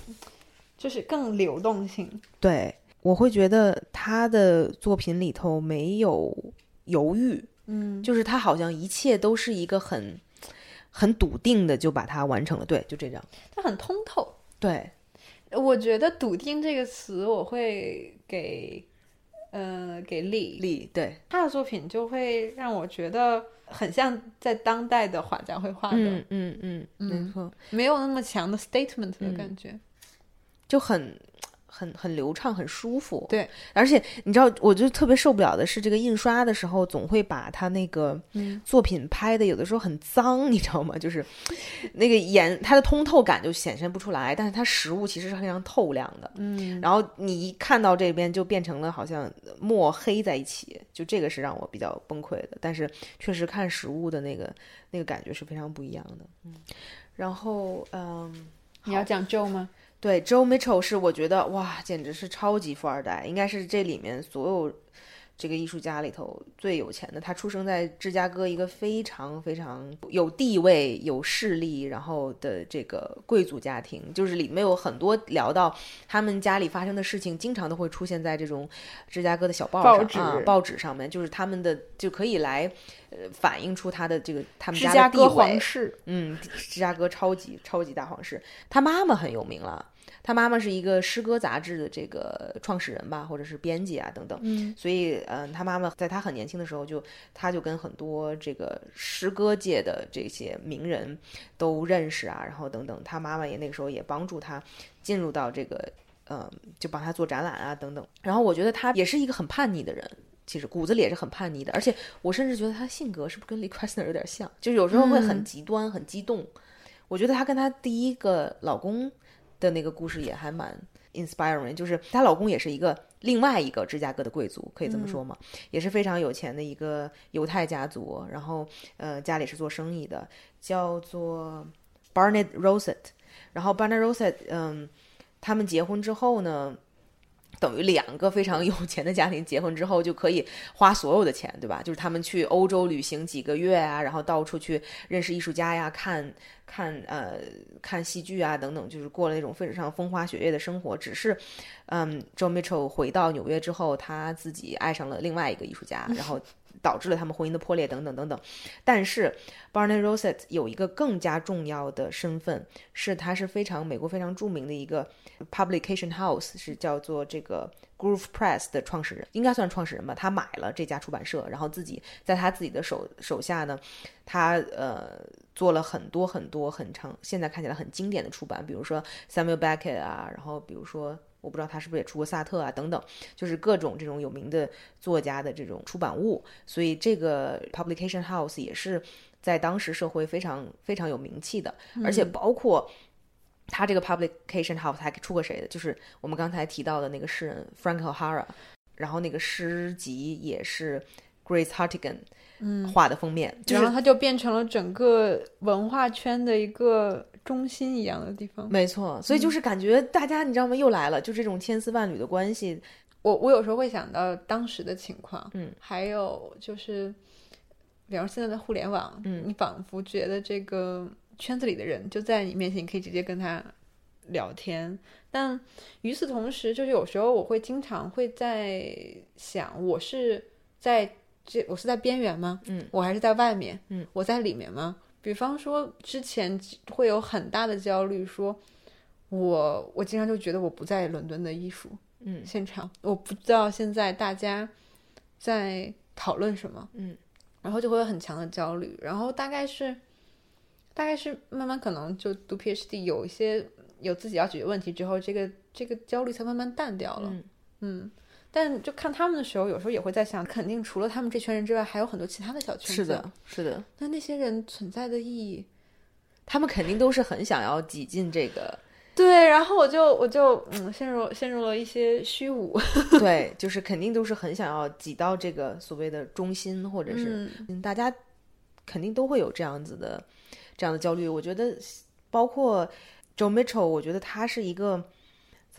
就是更流动性。对，我会觉得他的作品里头没有犹豫。嗯，就是他好像一切都是一个很很笃定的就把它完成了。对，就这张。他很通透。对，我觉得“笃定”这个词我会给。呃，给力。力，对。他的作品就会让我觉得很像在当代的画家会画的，嗯嗯嗯，没错，没有那么强的 statement 的感觉，就很。很很流畅，很舒服。对，而且你知道，我就特别受不了的是，这个印刷的时候总会把它那个作品拍的有的时候很脏，你知道吗？就是那个颜，它的通透感就显现不出来，但是它实物其实是非常透亮的。嗯，然后你一看到这边就变成了好像墨黑在一起，就这个是让我比较崩溃的。但是确实看实物的那个那个感觉是非常不一样的。嗯，然后嗯，你要讲 Joe 吗？对，Joe Mitchell 是我觉得哇，简直是超级富二代，应该是这里面所有这个艺术家里头最有钱的，他出生在芝加哥一个非常非常有地位、有势力，然后的这个贵族家庭，就是里面有很多聊到他们家里发生的事情，经常都会出现在这种芝加哥的小报上报纸啊，报纸上面，就是他们的就可以来呃反映出他的这个他们家的地位皇室，嗯，芝加哥超级超级大皇室，他妈妈很有名了。他妈妈是一个诗歌杂志的这个创始人吧，或者是编辑啊等等。嗯，所以，嗯、他妈妈在他很年轻的时候就，他就跟很多这个诗歌界的这些名人都认识啊，然后等等。他妈妈也那个时候也帮助他进入到这个，嗯、就帮他做展览啊等等。然后我觉得他也是一个很叛逆的人。其实骨子里也是很叛逆的，而且我甚至觉得他性格是不是跟 Lee Krasner 有点像，就是有时候会很极端、很激动。我觉得她跟她第一个老公的那个故事也还蛮 inspiring，就是她老公也是一个另外一个芝加哥的贵族，可以这么说吗？也是非常有钱的一个犹太家族，然后呃家里是做生意的，叫做 Barnett Rosett。然后 Barnett Rosett，嗯，他们结婚之后呢，等于两个非常有钱的家庭结婚之后就可以花所有的钱，对吧？就是他们去欧洲旅行几个月啊，然后到处去认识艺术家呀，看看呃看戏剧啊等等，就是过了那种非常风花雪月的生活。只是，嗯，Joe Mitchell 回到纽约之后，他自己爱上了另外一个艺术家，然后导致了他们婚姻的破裂等等等等。但是，Barnet Rosett 有一个更加重要的身份，是他是非常美国非常著名的一个 publication house，是叫做这个 Groove Press 的创始人，应该算创始人吧。他买了这家出版社，然后自己在他自己的手手下呢，他呃做了很多很多很长，现在看起来很经典的出版，比如说 Samuel Beckett 啊，然后比如说。我不知道他是不是也出过萨特啊，等等，就是各种这种有名的作家的这种出版物，所以这个 publication house 也是在当时社会非常非常有名气的，而且包括他这个 publication house 还出过谁的，就是我们刚才提到的那个诗人 Frank O'Hara，然后那个诗集也是 Grace Hartigan 画的封面，就是然后它就变成了整个文化圈的一个中心一样的地方。没错，所以就是感觉大家你知道吗？又来了，就这种千丝万缕的关系，我我有时候会想到当时的情况，嗯，还有就是，比方说现在的互联网，嗯你仿佛觉得这个圈子里的人就在你面前，你可以直接跟他聊天。但与此同时，就是有时候我会经常会在想，我是在这，我是在边缘吗？嗯，我还是在外面？嗯，我在里面吗？比方说之前会有很大的焦虑，说我我经常就觉得我不在伦敦的艺术嗯。现场，我不知道现在大家在讨论什么，嗯，然后就会有很强的焦虑，然后大概是大概是慢慢可能就读 PhD 有一些有自己要解决问题之后，这个这个焦虑才慢慢淡掉了，嗯。嗯但就看他们的时候，有时候也会在想，肯定除了他们这群人之外，还有很多其他的小圈子。是的，，是的，那那些人存在的意义，他们肯定都是很想要挤进这个，对，然后我就我就嗯陷入陷入了一些虚无，对，就是肯定都是很想要挤到这个所谓的中心，或者是嗯嗯，大家肯定都会有这样子的这样的焦虑。我觉得，包括 Joe Mitchell，我觉得他是一个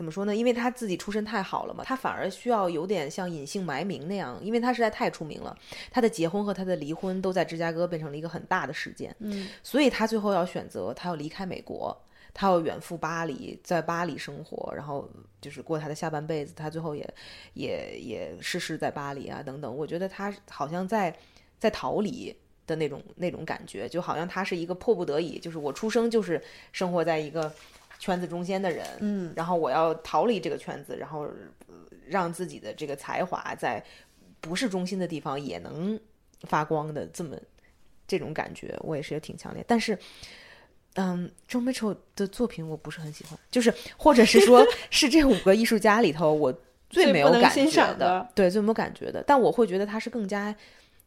怎么说呢？因为他自己出身太好了嘛，他反而需要有点像隐姓埋名那样，因为他实在太出名了。他的结婚和他的离婚都在芝加哥变成了一个很大的事件，嗯所以他最后要选择，他要离开美国。他要远赴巴黎，在巴黎生活，然后就是过他的下半辈子。他最后也也也逝世在巴黎啊，等等。我觉得他好像在在逃离的那种那种感觉，就好像他是一个迫不得已，就是我出生就是生活在一个圈子中间的人，嗯然后我要逃离这个圈子，然后呃让自己的这个才华在不是中心的地方也能发光的这么这种感觉，我也是挺强烈。但是，嗯，Joe Mitchell 的作品我不是很喜欢，就是或者是说 是这五个艺术家里头我最最没有感欣觉的赏的，对，最没有感觉的。但我会觉得他是更加。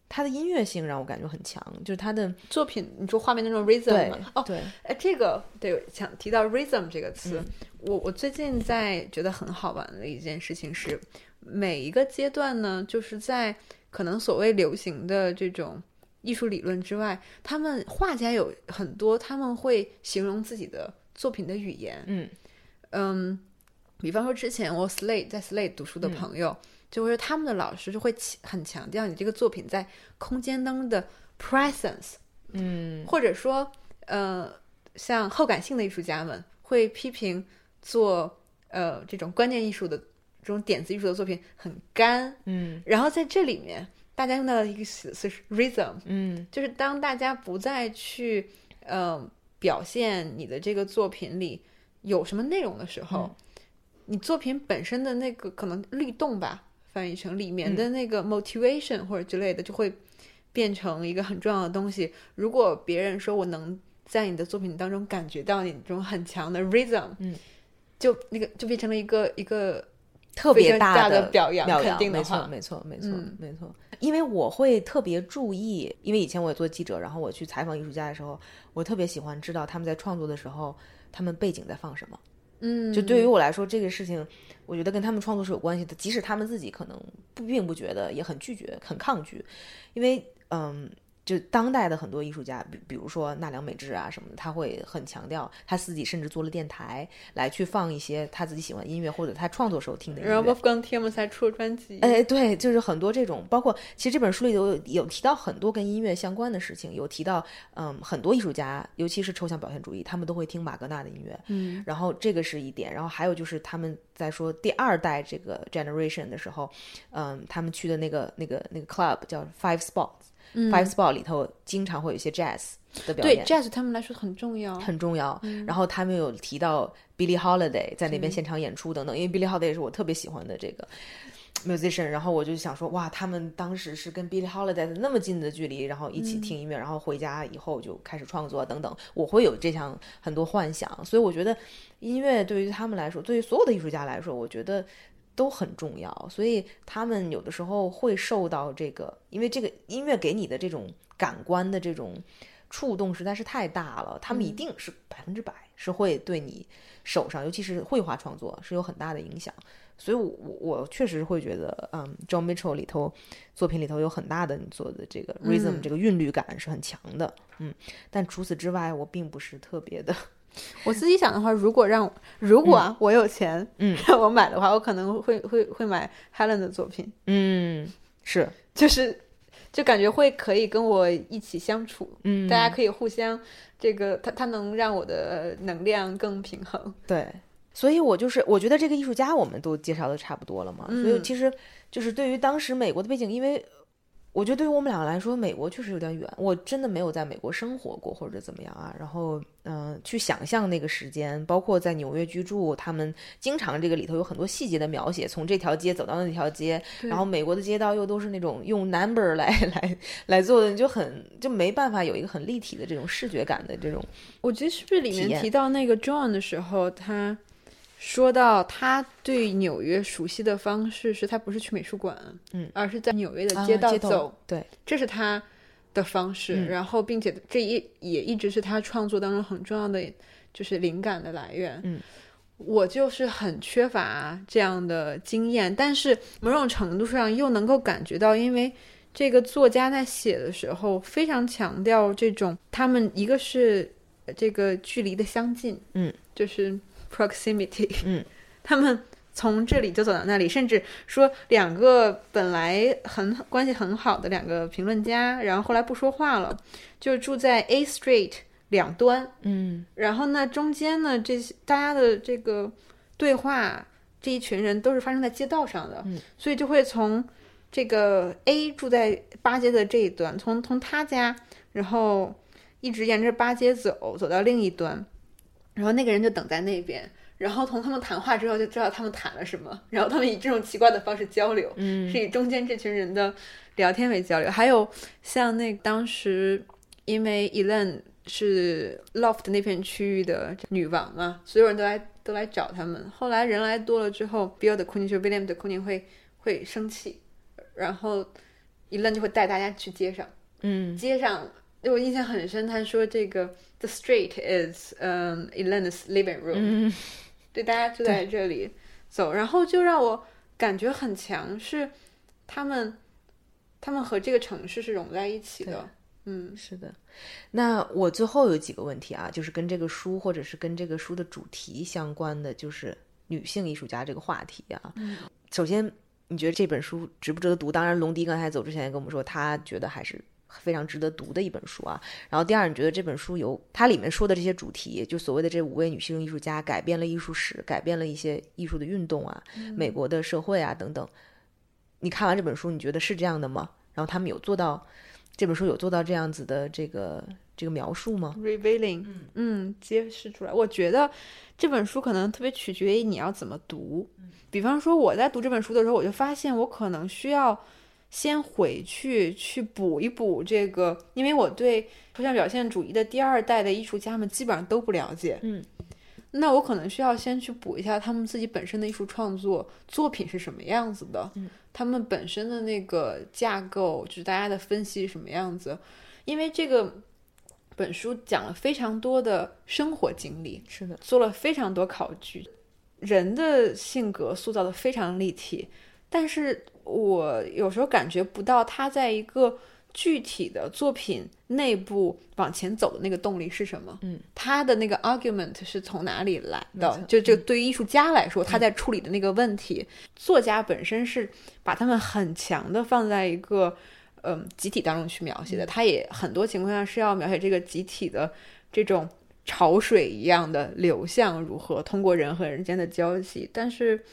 他的音乐性让我感觉很强，就是他的作品，你说画面那种 rhythm？哦，对，哎，这个对，想提到 rhythm 这个词，嗯我我最近在觉得很好玩的一件事情是，每一个阶段呢，就是在可能所谓流行的这种艺术理论之外，他们画家有很多他们会形容自己的作品的语言，嗯嗯，比方说之前我 Slate 在 Slate 读书的朋友，就是他们的老师就会很强调你这个作品在空间当中的 presence，嗯。或者说，呃，像后感性的艺术家们会批评做呃这种观念艺术的这种点子艺术的作品很干，嗯。然后在这里面，大家用到的一个词是 rhythm，嗯。就是当大家不再去呃表现你的这个作品里有什么内容的时候，你作品本身的那个可能律动吧，翻译成里面的那个 motivation 或者之类的，就会变成一个很重要的东西。如果别人说我能在你的作品当中感觉到你这种很强的 rhythm，嗯，就那个就变成了一个一个特别大的表扬，表肯定的没错，没错没错嗯没错。因为我会特别注意，因为以前我也做记者，然后我去采访艺术家的时候，我特别喜欢知道他们在创作的时候，他们背景在放什么。嗯，就对于我来说，这个事情，我觉得跟他们创作是有关系的，即使他们自己可能不并不觉得，也很拒绝、很抗拒，因为嗯。就当代的很多艺术家，比比如说奈良美智啊什么的，他会很强调他自己甚至做了电台来去放一些他自己喜欢的音乐或者他创作时候听的音乐。然后 Wolfgang t i m 才出了专辑，哎，对，就是很多这种，包括其实这本书里有有提到很多跟音乐相关的事情，有提到嗯很多艺术家，尤其是抽象表现主义，他们都会听马格纳的音乐，嗯，然后这个是一点，然后还有就是他们在说第二代这个 generation 的时候，嗯，他们去的那个那个那个 club 叫 Five Spots。Five Spot 里头经常会有一些 jazz 的表演对，jazz 他们来说很重要，很重要。嗯然后他们有提到 Billie Holiday 在那边现场演出等等，因为 Billie Holiday 是我特别喜欢的这个 musician，然后我就想说，哇，他们当时是跟 Billie Holiday 那么近的距离，然后一嗯起听音乐，然后回家以后就开始创作等等，我会有这项很多幻想。所以我觉得音乐对于他们来说，对于所有的艺术家来说，我觉得。都很重要，所以他们有的时候会受到这个，因为这个音乐给你的这种感官的这种触动实在是太大了，他们一定是百分之百是会对你手上，尤其是绘画创作是有很大的影响。所以我，我我确实会觉得，嗯，John Mitchell 里头作品里头有很大的你做的这个 rhythm、这个韵律感是很强的，嗯。但除此之外，我并不是特别的，我自己想的话，如果让如果啊我有钱，嗯，让我买的话，我可能会会会买 Helen 的作品，嗯，是，就是就感觉会可以跟我一起相处，嗯，大家可以互相这个，他他能让我的能量更平衡。对，所以我就是我觉得这个艺术家我们都介绍的差不多了嘛，所以嗯。其实就是对于当时美国的背景，因为我觉得对于我们两个来说，美国确实有点远，我真的没有在美国生活过或者怎么样啊，然后嗯、呃去想象那个时间，包括在纽约居住，他们经常这个里头有很多细节的描写，从这条街走到那条街，然后美国的街道又都是那种用 number 来 来来做的，你就很就没办法有一个很立体的这种视觉感的这种，我觉得是不是里面提到那个 John 的时候，他说到他对纽约熟悉的方式是他不是去美术馆，嗯，而是在纽约的啊街道走，对，这是他的方式。嗯然后，并且这一也一直是他创作当中很重要的就是灵感的来源。嗯，我就是很缺乏这样的经验，但是某种程度上又能够感觉到，因为。这个作家在写的时候非常强调这种，他们一个是这个距离的相近，嗯，就是 proximity，嗯，他们从这里就走到那里，甚至说两个本来很关系很好的两个评论家，然后后来不说话了，就住在 A Street 两端，嗯。然后呢中间呢这些大家的这个对话，这一群人都是发生在街道上的，嗯，所以就会从这个 A 住在八街的这一端，从从他家，然后一直沿着八街走，走到另一端，然后那个人就等在那边，然后同他们谈话之后就知道他们谈了什么，然后他们以这种奇怪的方式交流，嗯是以中间这群人的聊天为交流。还有像那当时因为 Elen 是 Loft 那片区域的女王嘛，所有人都来都来找他们。后来人来多了之后，Bill 的 Queen 就是 William 的 Queen 会会生气，然后 Elen 就会带大家去街上。嗯街上我印象很深，他说这个 The street is 嗯、Elena's living room，、嗯。对，大家就在这里走，然后就让我感觉很强，是他们他们和这个城市是融在一起的。嗯。是的，那我最后有几个问题啊，就是跟这个书或者是跟这个书的主题相关的，就是女性艺术家这个话题啊。嗯。首先，你觉得这本书值不值得读？当然，龙迪刚才走之前也跟我们说，他觉得还是非常值得读的一本书啊。然后第二，你觉得这本书有它里面说的这些主题，就所谓的这五位女性艺术家改变了艺术史，改变了一些艺术的运动啊，美国的社会啊等等。你看完这本书，你觉得是这样的吗？然后他们有做到这本书有做到这样子的这个这个描述吗？revealing，嗯嗯，揭示出来。我觉得这本书可能特别取决于你要怎么读。比方说，我在读这本书的时候，我就发现我可能需要先回去去补一补这个，因为我对抽象表现主义的第二代的艺术家们基本上都不了解。嗯，那我可能需要先去补一下他们自己本身的艺术创作作品是什么样子的，嗯，他们本身的那个架构，就是大家的分析是什么样子，因为这个。本书讲了非常多的生活经历，是的，做了非常多考据，人的性格塑造的非常立体，但是我有时候感觉不到他在一个具体的作品内部往前走的那个动力是什么。嗯，他的那个 argument 是从哪里来的就？就对于艺术家来说，他在处理的那个问题，作家本身是把他们很强的放在一个。嗯，集体当中去描写的，他也很多情况下是要描写这个集体的这种潮水一样的流向如何通过人和人间的交集。但是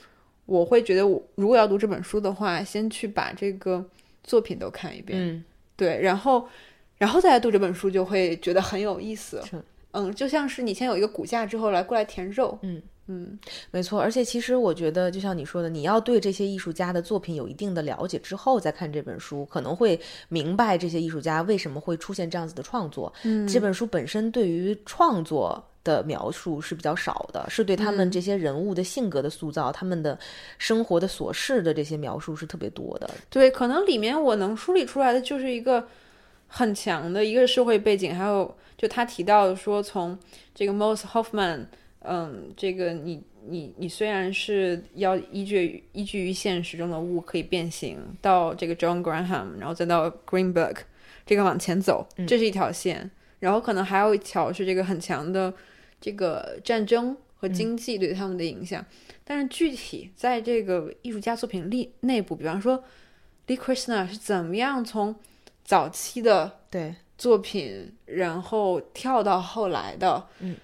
我会觉得，我如果要读这本书的话，先去把这个作品都看一遍，嗯，对，然后然后再来读这本书，就会觉得很有意思。嗯，就像是你先有一个骨架之后来过来填肉，嗯嗯，没错。而且其实我觉得，就像你说的，你要对这些艺术家的作品有一定的了解之后再看这本书，可能会明白这些艺术家为什么会出现这样子的创作。嗯这本书本身对于创作。的描述是比较少的，是对他们这些人物的性格的塑造，他们的生活的琐事的这些描述是特别多的。对，可能里面我能梳理出来的就是一个很强的一个社会背景，还有就他提到说，从这个 Mose Hoffman，嗯，这个你你你虽然是要依据依据于现实中的物可以变形，到这个 John Graham，然后再到 Greenberg，这个往前走，这是一条线，然后可能还有一条是这个很强的这个战争和经济对他们的影响。但是具体在这个艺术家作品内内部，比方说 Lee Krishna 是怎么样从早期的对。作品，然后跳到后来的，嗯，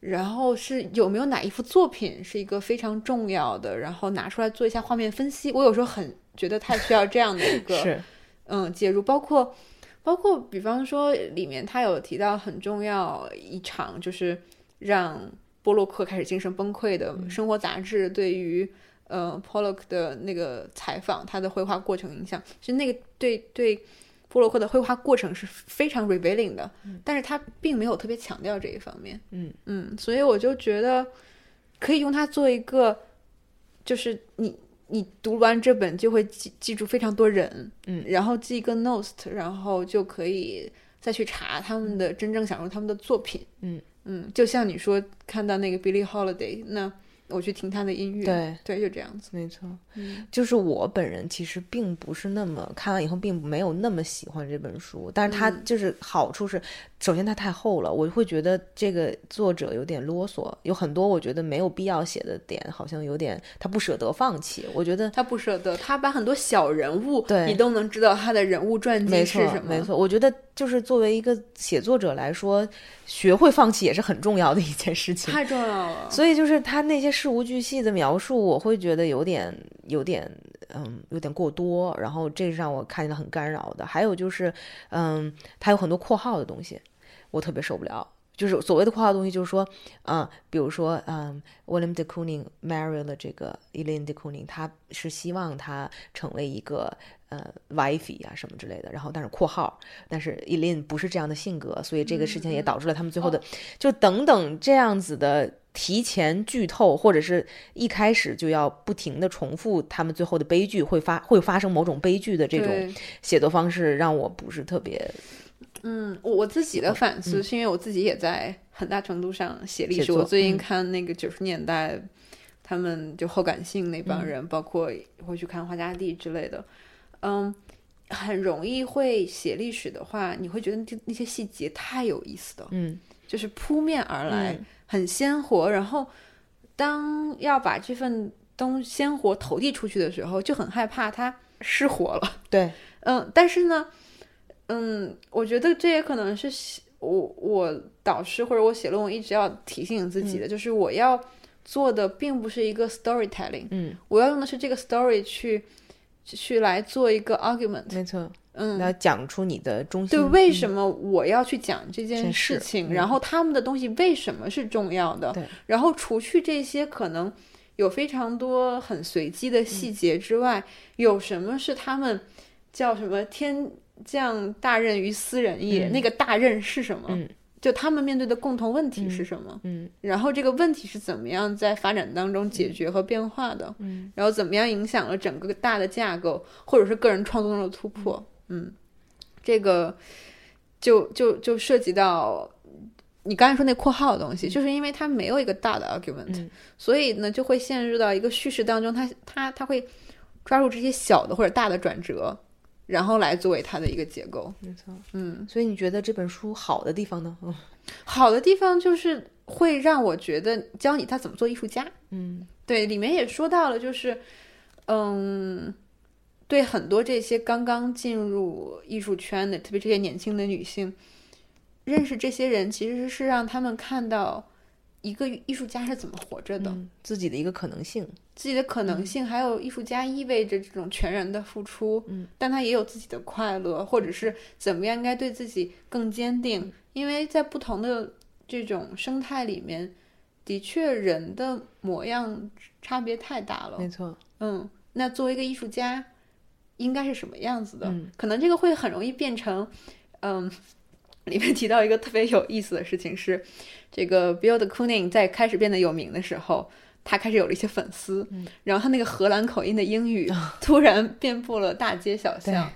然后是有没有哪一幅作品是一个非常重要的，然后拿出来做一下画面分析。我有时候很觉得太需要这样的一个 是，嗯介入，包括包括比方说里面他有提到很重要一场，就是让波洛克开始精神崩溃的生活杂志对于。呃，Pollock 的那个采访，他的绘画过程影响，其实那个对对波洛克的绘画过程是非常 revealing 的，但是他并没有特别强调这一方面。嗯嗯，所以我就觉得可以用它做一个，就是你你读完这本就会记记住非常多人，嗯，然后记一个 note，然后就可以再去查他们的真正想入他们的作品。嗯嗯，就像你说看到那个 Billie Holiday，那我去听他的音乐，对对，就这样子。没错。嗯就是我本人其实并不是那么看完以后并没有那么喜欢这本书，但是它嗯就是好处是，首先它太厚了，我会觉得这个作者有点啰嗦，有很多我觉得没有必要写的点，好像有点他不舍得放弃。我觉得他不舍得，他把很多小人物，对你都能知道他的人物传记是什么。没错，我觉得就是作为一个写作者来说，学会放弃也是很重要的一件事情。太重要了。所以就是他那些事无巨细的描述，我会觉得有点有点嗯有点过多，然后这是让我看见了很干扰的。还有就是嗯，他有很多括号的东西，我特别受不了。就是所谓的括号东西，就是说，嗯，比如说，嗯，William de Kooning marry 了这个 Elaine de Kooning，他是希望他成为一个呃 wife 啊什么之类的，然后但是括号，但是 Elaine 不是这样的性格，所以这个事情也导致了他们最后的，就等等这样子的提前剧透，或者是一开始就要不停的重复他们最后的悲剧会发会发生某种悲剧的这种写作方式，让我不是特别嗯，我我自己的反思是因为我自己也在很大程度上写历史。我最近嗯。看那个九十年代，他们就后感性那帮人，包括会去看花家地之类的，嗯，很容易会写历史的话，你会觉得那那些细节太有意思了，嗯。就是扑面而来，嗯很鲜活。然后当要把这份东鲜活投递出去的时候，就很害怕它失活了。对，嗯，但是呢，嗯，我觉得这也可能是我我导师或者我写论文一直要提醒自己的，就是我要做的并不是一个 storytelling，嗯，我要用的是这个 story 去去来做一个 argument，没错，嗯，要讲出你的中心。对，为嗯什么我要去讲这件件事事情？嗯然后他们的东西为什么是重要的？对，然后除去这些可能有非常多很随机的嗯细节之外，有什么是他们叫什么天降大任于斯人也？嗯那个大任是什么？嗯就他们面对的共同问题是什么？嗯然后这个问题是怎么样在发展当中解决和变化的？嗯，然后怎么样影响了整个大的架构，或者是个人创作中的突破？嗯，这个就就就涉及到你刚才说那括号的东西，就是因为它没有一个大的 argument，、嗯所以呢就会陷入到一个叙事当中，它它它会抓住这些小的或者大的转折，然后来作为它的一个结构。没错。嗯，所以你觉得这本书好的地方呢？嗯 好的地方就是会让我觉得教你他怎么做艺术家。嗯对，里面也说到了，就是，嗯，对很多这些刚刚进入艺术圈的，特别这些年轻的女性，认识这些人其实是让他们看到一个艺术家是怎么活着的，嗯，自己的一个可能性。自己的可能性，还有艺术家意味着这种全然的付出，嗯，但他也有自己的快乐，或者是怎么样应该对自己更坚定，因为在不同的这种生态里面，的确人的模样差别太大了，没错。嗯，那作为一个艺术家，应该是什么样子的？嗯可能这个会很容易变成，嗯，里面提到一个特别有意思的事情是，这个 Bill de Kooning 在开始变得有名的时候，他开始有了一些粉丝，嗯然后他那个荷兰口音的英语突然遍布了大街小巷。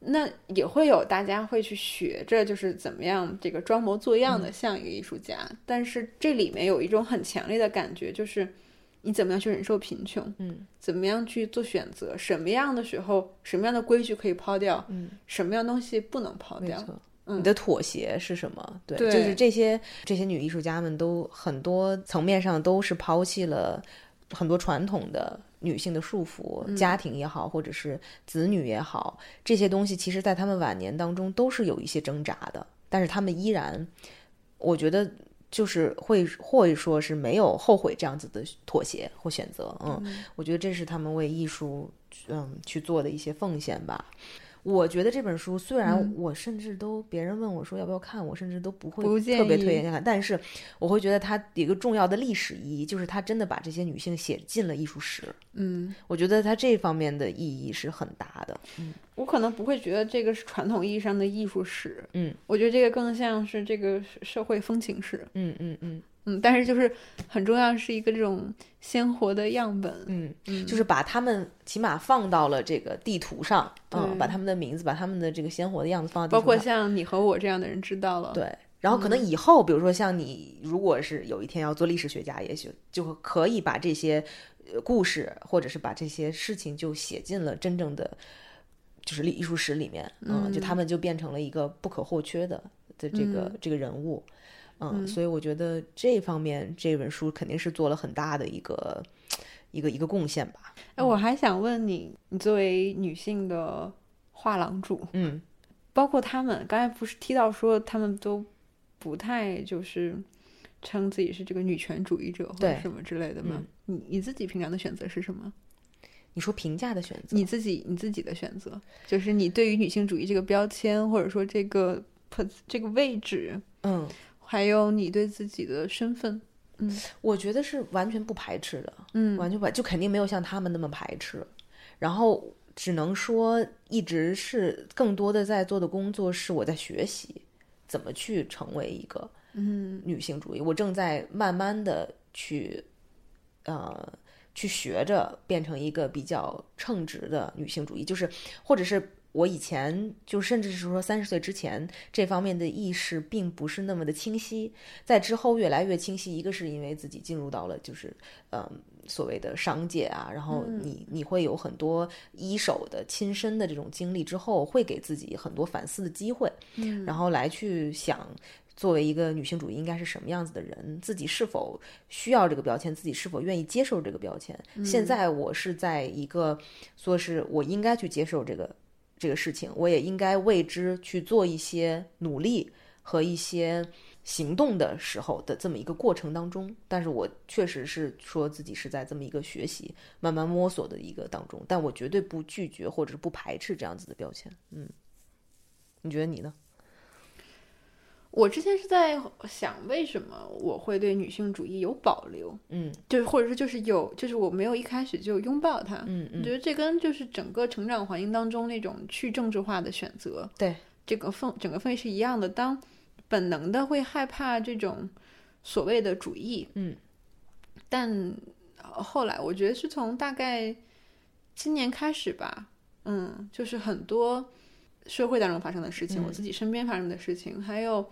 那也会有大家会去学着，就是怎么样这个装模作样嗯的像一个艺术家，但是这里面有一种很强烈的感觉，就是你怎么样去忍受贫穷，嗯怎么样去做选择，什么样的时候，什么样的规矩可以抛掉，嗯，什么样东西不能抛掉。嗯你的妥协是什么？对，对就是这些这些女艺术家们都很多层面上都是抛弃了很多传统的女性的束缚，嗯家庭也好，或者是子女也好，这些东西其实在他们晚年当中都是有一些挣扎的，但是他们依然，我觉得。就是会或者说是没有后悔这样子的妥协或选择，嗯，我觉得这是他们为艺术嗯去做的一些奉献吧。我觉得这本书虽然嗯我甚至都别人问我说要不要看，我甚至都不会特别推荐看，但是我会觉得它有一个重要的历史意义，就是它真的把这些女性写进了艺术史。嗯，我觉得它这方面的意义是很大的。嗯我可能不会觉得这个是传统意义上的艺术史，嗯，我觉得这个更像是这个社会风情史，嗯嗯嗯嗯，但是就是很重要是一个这种鲜活的样本，嗯，嗯，就是把他们起码放到了这个地图上，嗯，把他们的名字，把他们的这个鲜活的样子放到地包括。像你和我这样的人知道了，，对，然后可能以后，比如说像你，如果是有一天要做历史学家，也许就可以把这些呃故事，或者是把这些事情就写进了真正的就是历艺术史里面，嗯，就他们就变成了一个不可或缺的的这个、这个人物，嗯，所以我觉得这方面这本书肯定是做了很大的一个一个一个贡献吧，哎，我还想问你，你作为女性的画廊主，嗯。包括他们，刚才不是提到说他们都不太就是称自己是这个女权主义者或者什么之类的吗？你你自己平常的选择是什么？你说评价的选择，你自己你自己的选择，就是你对于女性主义这个标签，或者说这个这个位置，嗯，还有你对自己的身份，嗯我觉得是完全不排斥的，嗯完全不，就肯定没有像他们那么排斥。然后只能说，一直是更多的在做的工作是我在学习怎么去成为一个嗯女性主义。我正在慢慢的去，呃，去学着变成一个比较称职的女性主义，就是或者是。我以前就甚至是说三十岁之前这方面的意识并不是那么的清晰，在之后越来越清晰。一个是因为自己进入到了就是嗯所谓的商界啊，然后你你会有很多一手的亲身的这种经历之后，会给自己很多反思的机会，嗯然后来去想作为一个女性主义应该是什么样子的人，自己是否需要这个标签，自己是否愿意接受这个标签。现在我是在一个说是我应该去接受这个这个事情，我也应该为之去做一些努力和一些行动的时候的这么一个过程当中。但是我确实是说自己是在这么一个学习、慢慢摸索的一个当中，但我绝对不拒绝或者是不排斥这样子的标签。嗯，你觉得你呢？我之前是在想，为什么我会对女性主义有保留？嗯，就是或者说就是有，就是我没有一开始就拥抱它。嗯嗯我觉得这跟就是整个成长环境当中那种去政治化的选择，对，这个氛整个氛围是一样的。当本能的会害怕这种所谓的主义，嗯，但呃后来我觉得是从大概今年开始吧，嗯，就是很多社会当中发生的事情，嗯。我自己身边发生的事情，还有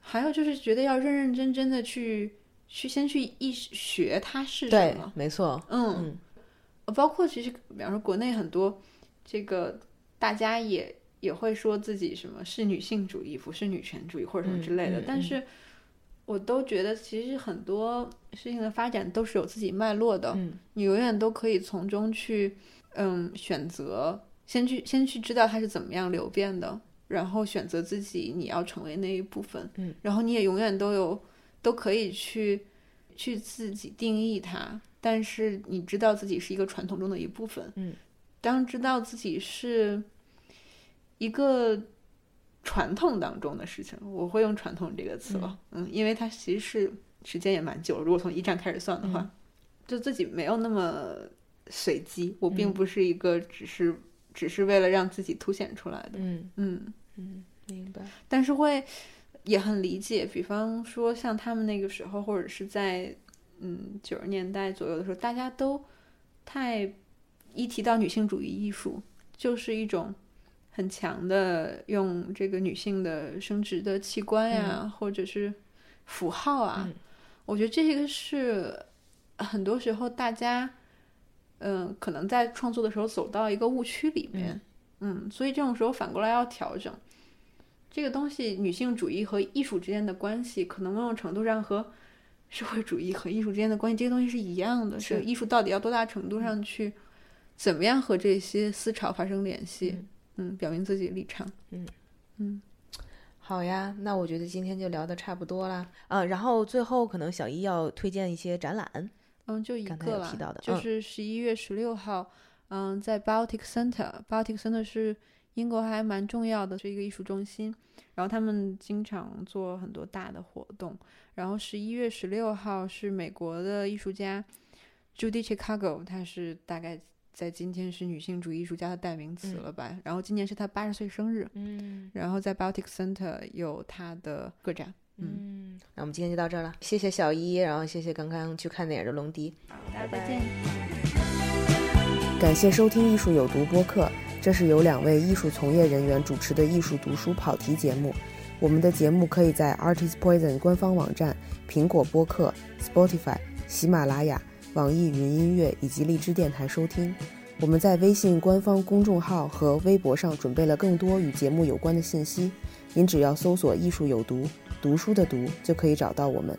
还有就是觉得要认认真真的去去先去一学它是什对么，，没错。嗯，包括其实比方说国内很多这个大家也也会说自己什么是女性主义，不是女权主义或者什么之类的，但是我都觉得其实很多事情的发展都是有自己脉络的，嗯。你永远都可以从中去嗯选择，先去先去知道它是怎么样流变的，然后选择自己你要成为那一部分，嗯，然后你也永远都有都可以去去自己定义它，但是你知道自己是一个传统中的一部分，嗯，当知道自己是一个传统当中的事情，我会用“传统”这个词了，嗯。因为它其实是时间也蛮久了，如果从一战开始算的话，嗯。就自己没有那么随机，我并嗯。不是一个只是、只是为了让自己凸显出来的，嗯嗯，嗯，明白。但是会也很理解，比方说像他们那个时候，或者是在嗯九十年代左右的时候，大家都太一提到女性主义艺术，就是一种很强的用这个女性的生殖的器官呀，或者是符号啊，嗯我觉得这个是很多时候大家。嗯，可能在创作的时候走到一个误区里面，嗯，所以这种时候反过来要调整。这个东西，女性主义和艺术之间的关系，可能某种程度上和社会主义和艺术之间的关系，这个东西是一样的。是艺术到底要多大程度上去，怎么样和这些思潮发生联系？嗯，表明自己立场。嗯嗯好呀，那我觉得今天就聊的差不多啦。啊，然后最后可能小一要推荐一些展览。嗯，就一个了，提到的嗯就是十一月十六号，嗯，在 Baltic Center。Baltic Center 是英国还蛮重要的，是一个艺术中心。然后他们经常做很多大的活动。然后十一月十六号是美国的艺术家 Judy Chicago，她是大概在今天是女性主义艺术家的代名词嗯了吧？然后今年是她八十岁生日，嗯然后在 Baltic Center 有她的个展。嗯，嗯，那我们今天就到这儿了，谢谢小一，然后谢谢刚刚去看电影的龙迪。大家再见。感谢收听《艺术有毒》播客，这是由两位艺术从业人员主持的艺术读书跑题节目。我们的节目可以在 Artist Poison 官方网站、苹果播客、Spotify、喜马拉雅、网易云音乐以及荔枝电台收听。我们在微信官方公众号和微博上准备了更多与节目有关的信息，您只要搜索“艺术有毒”，读书的读就可以找到我们。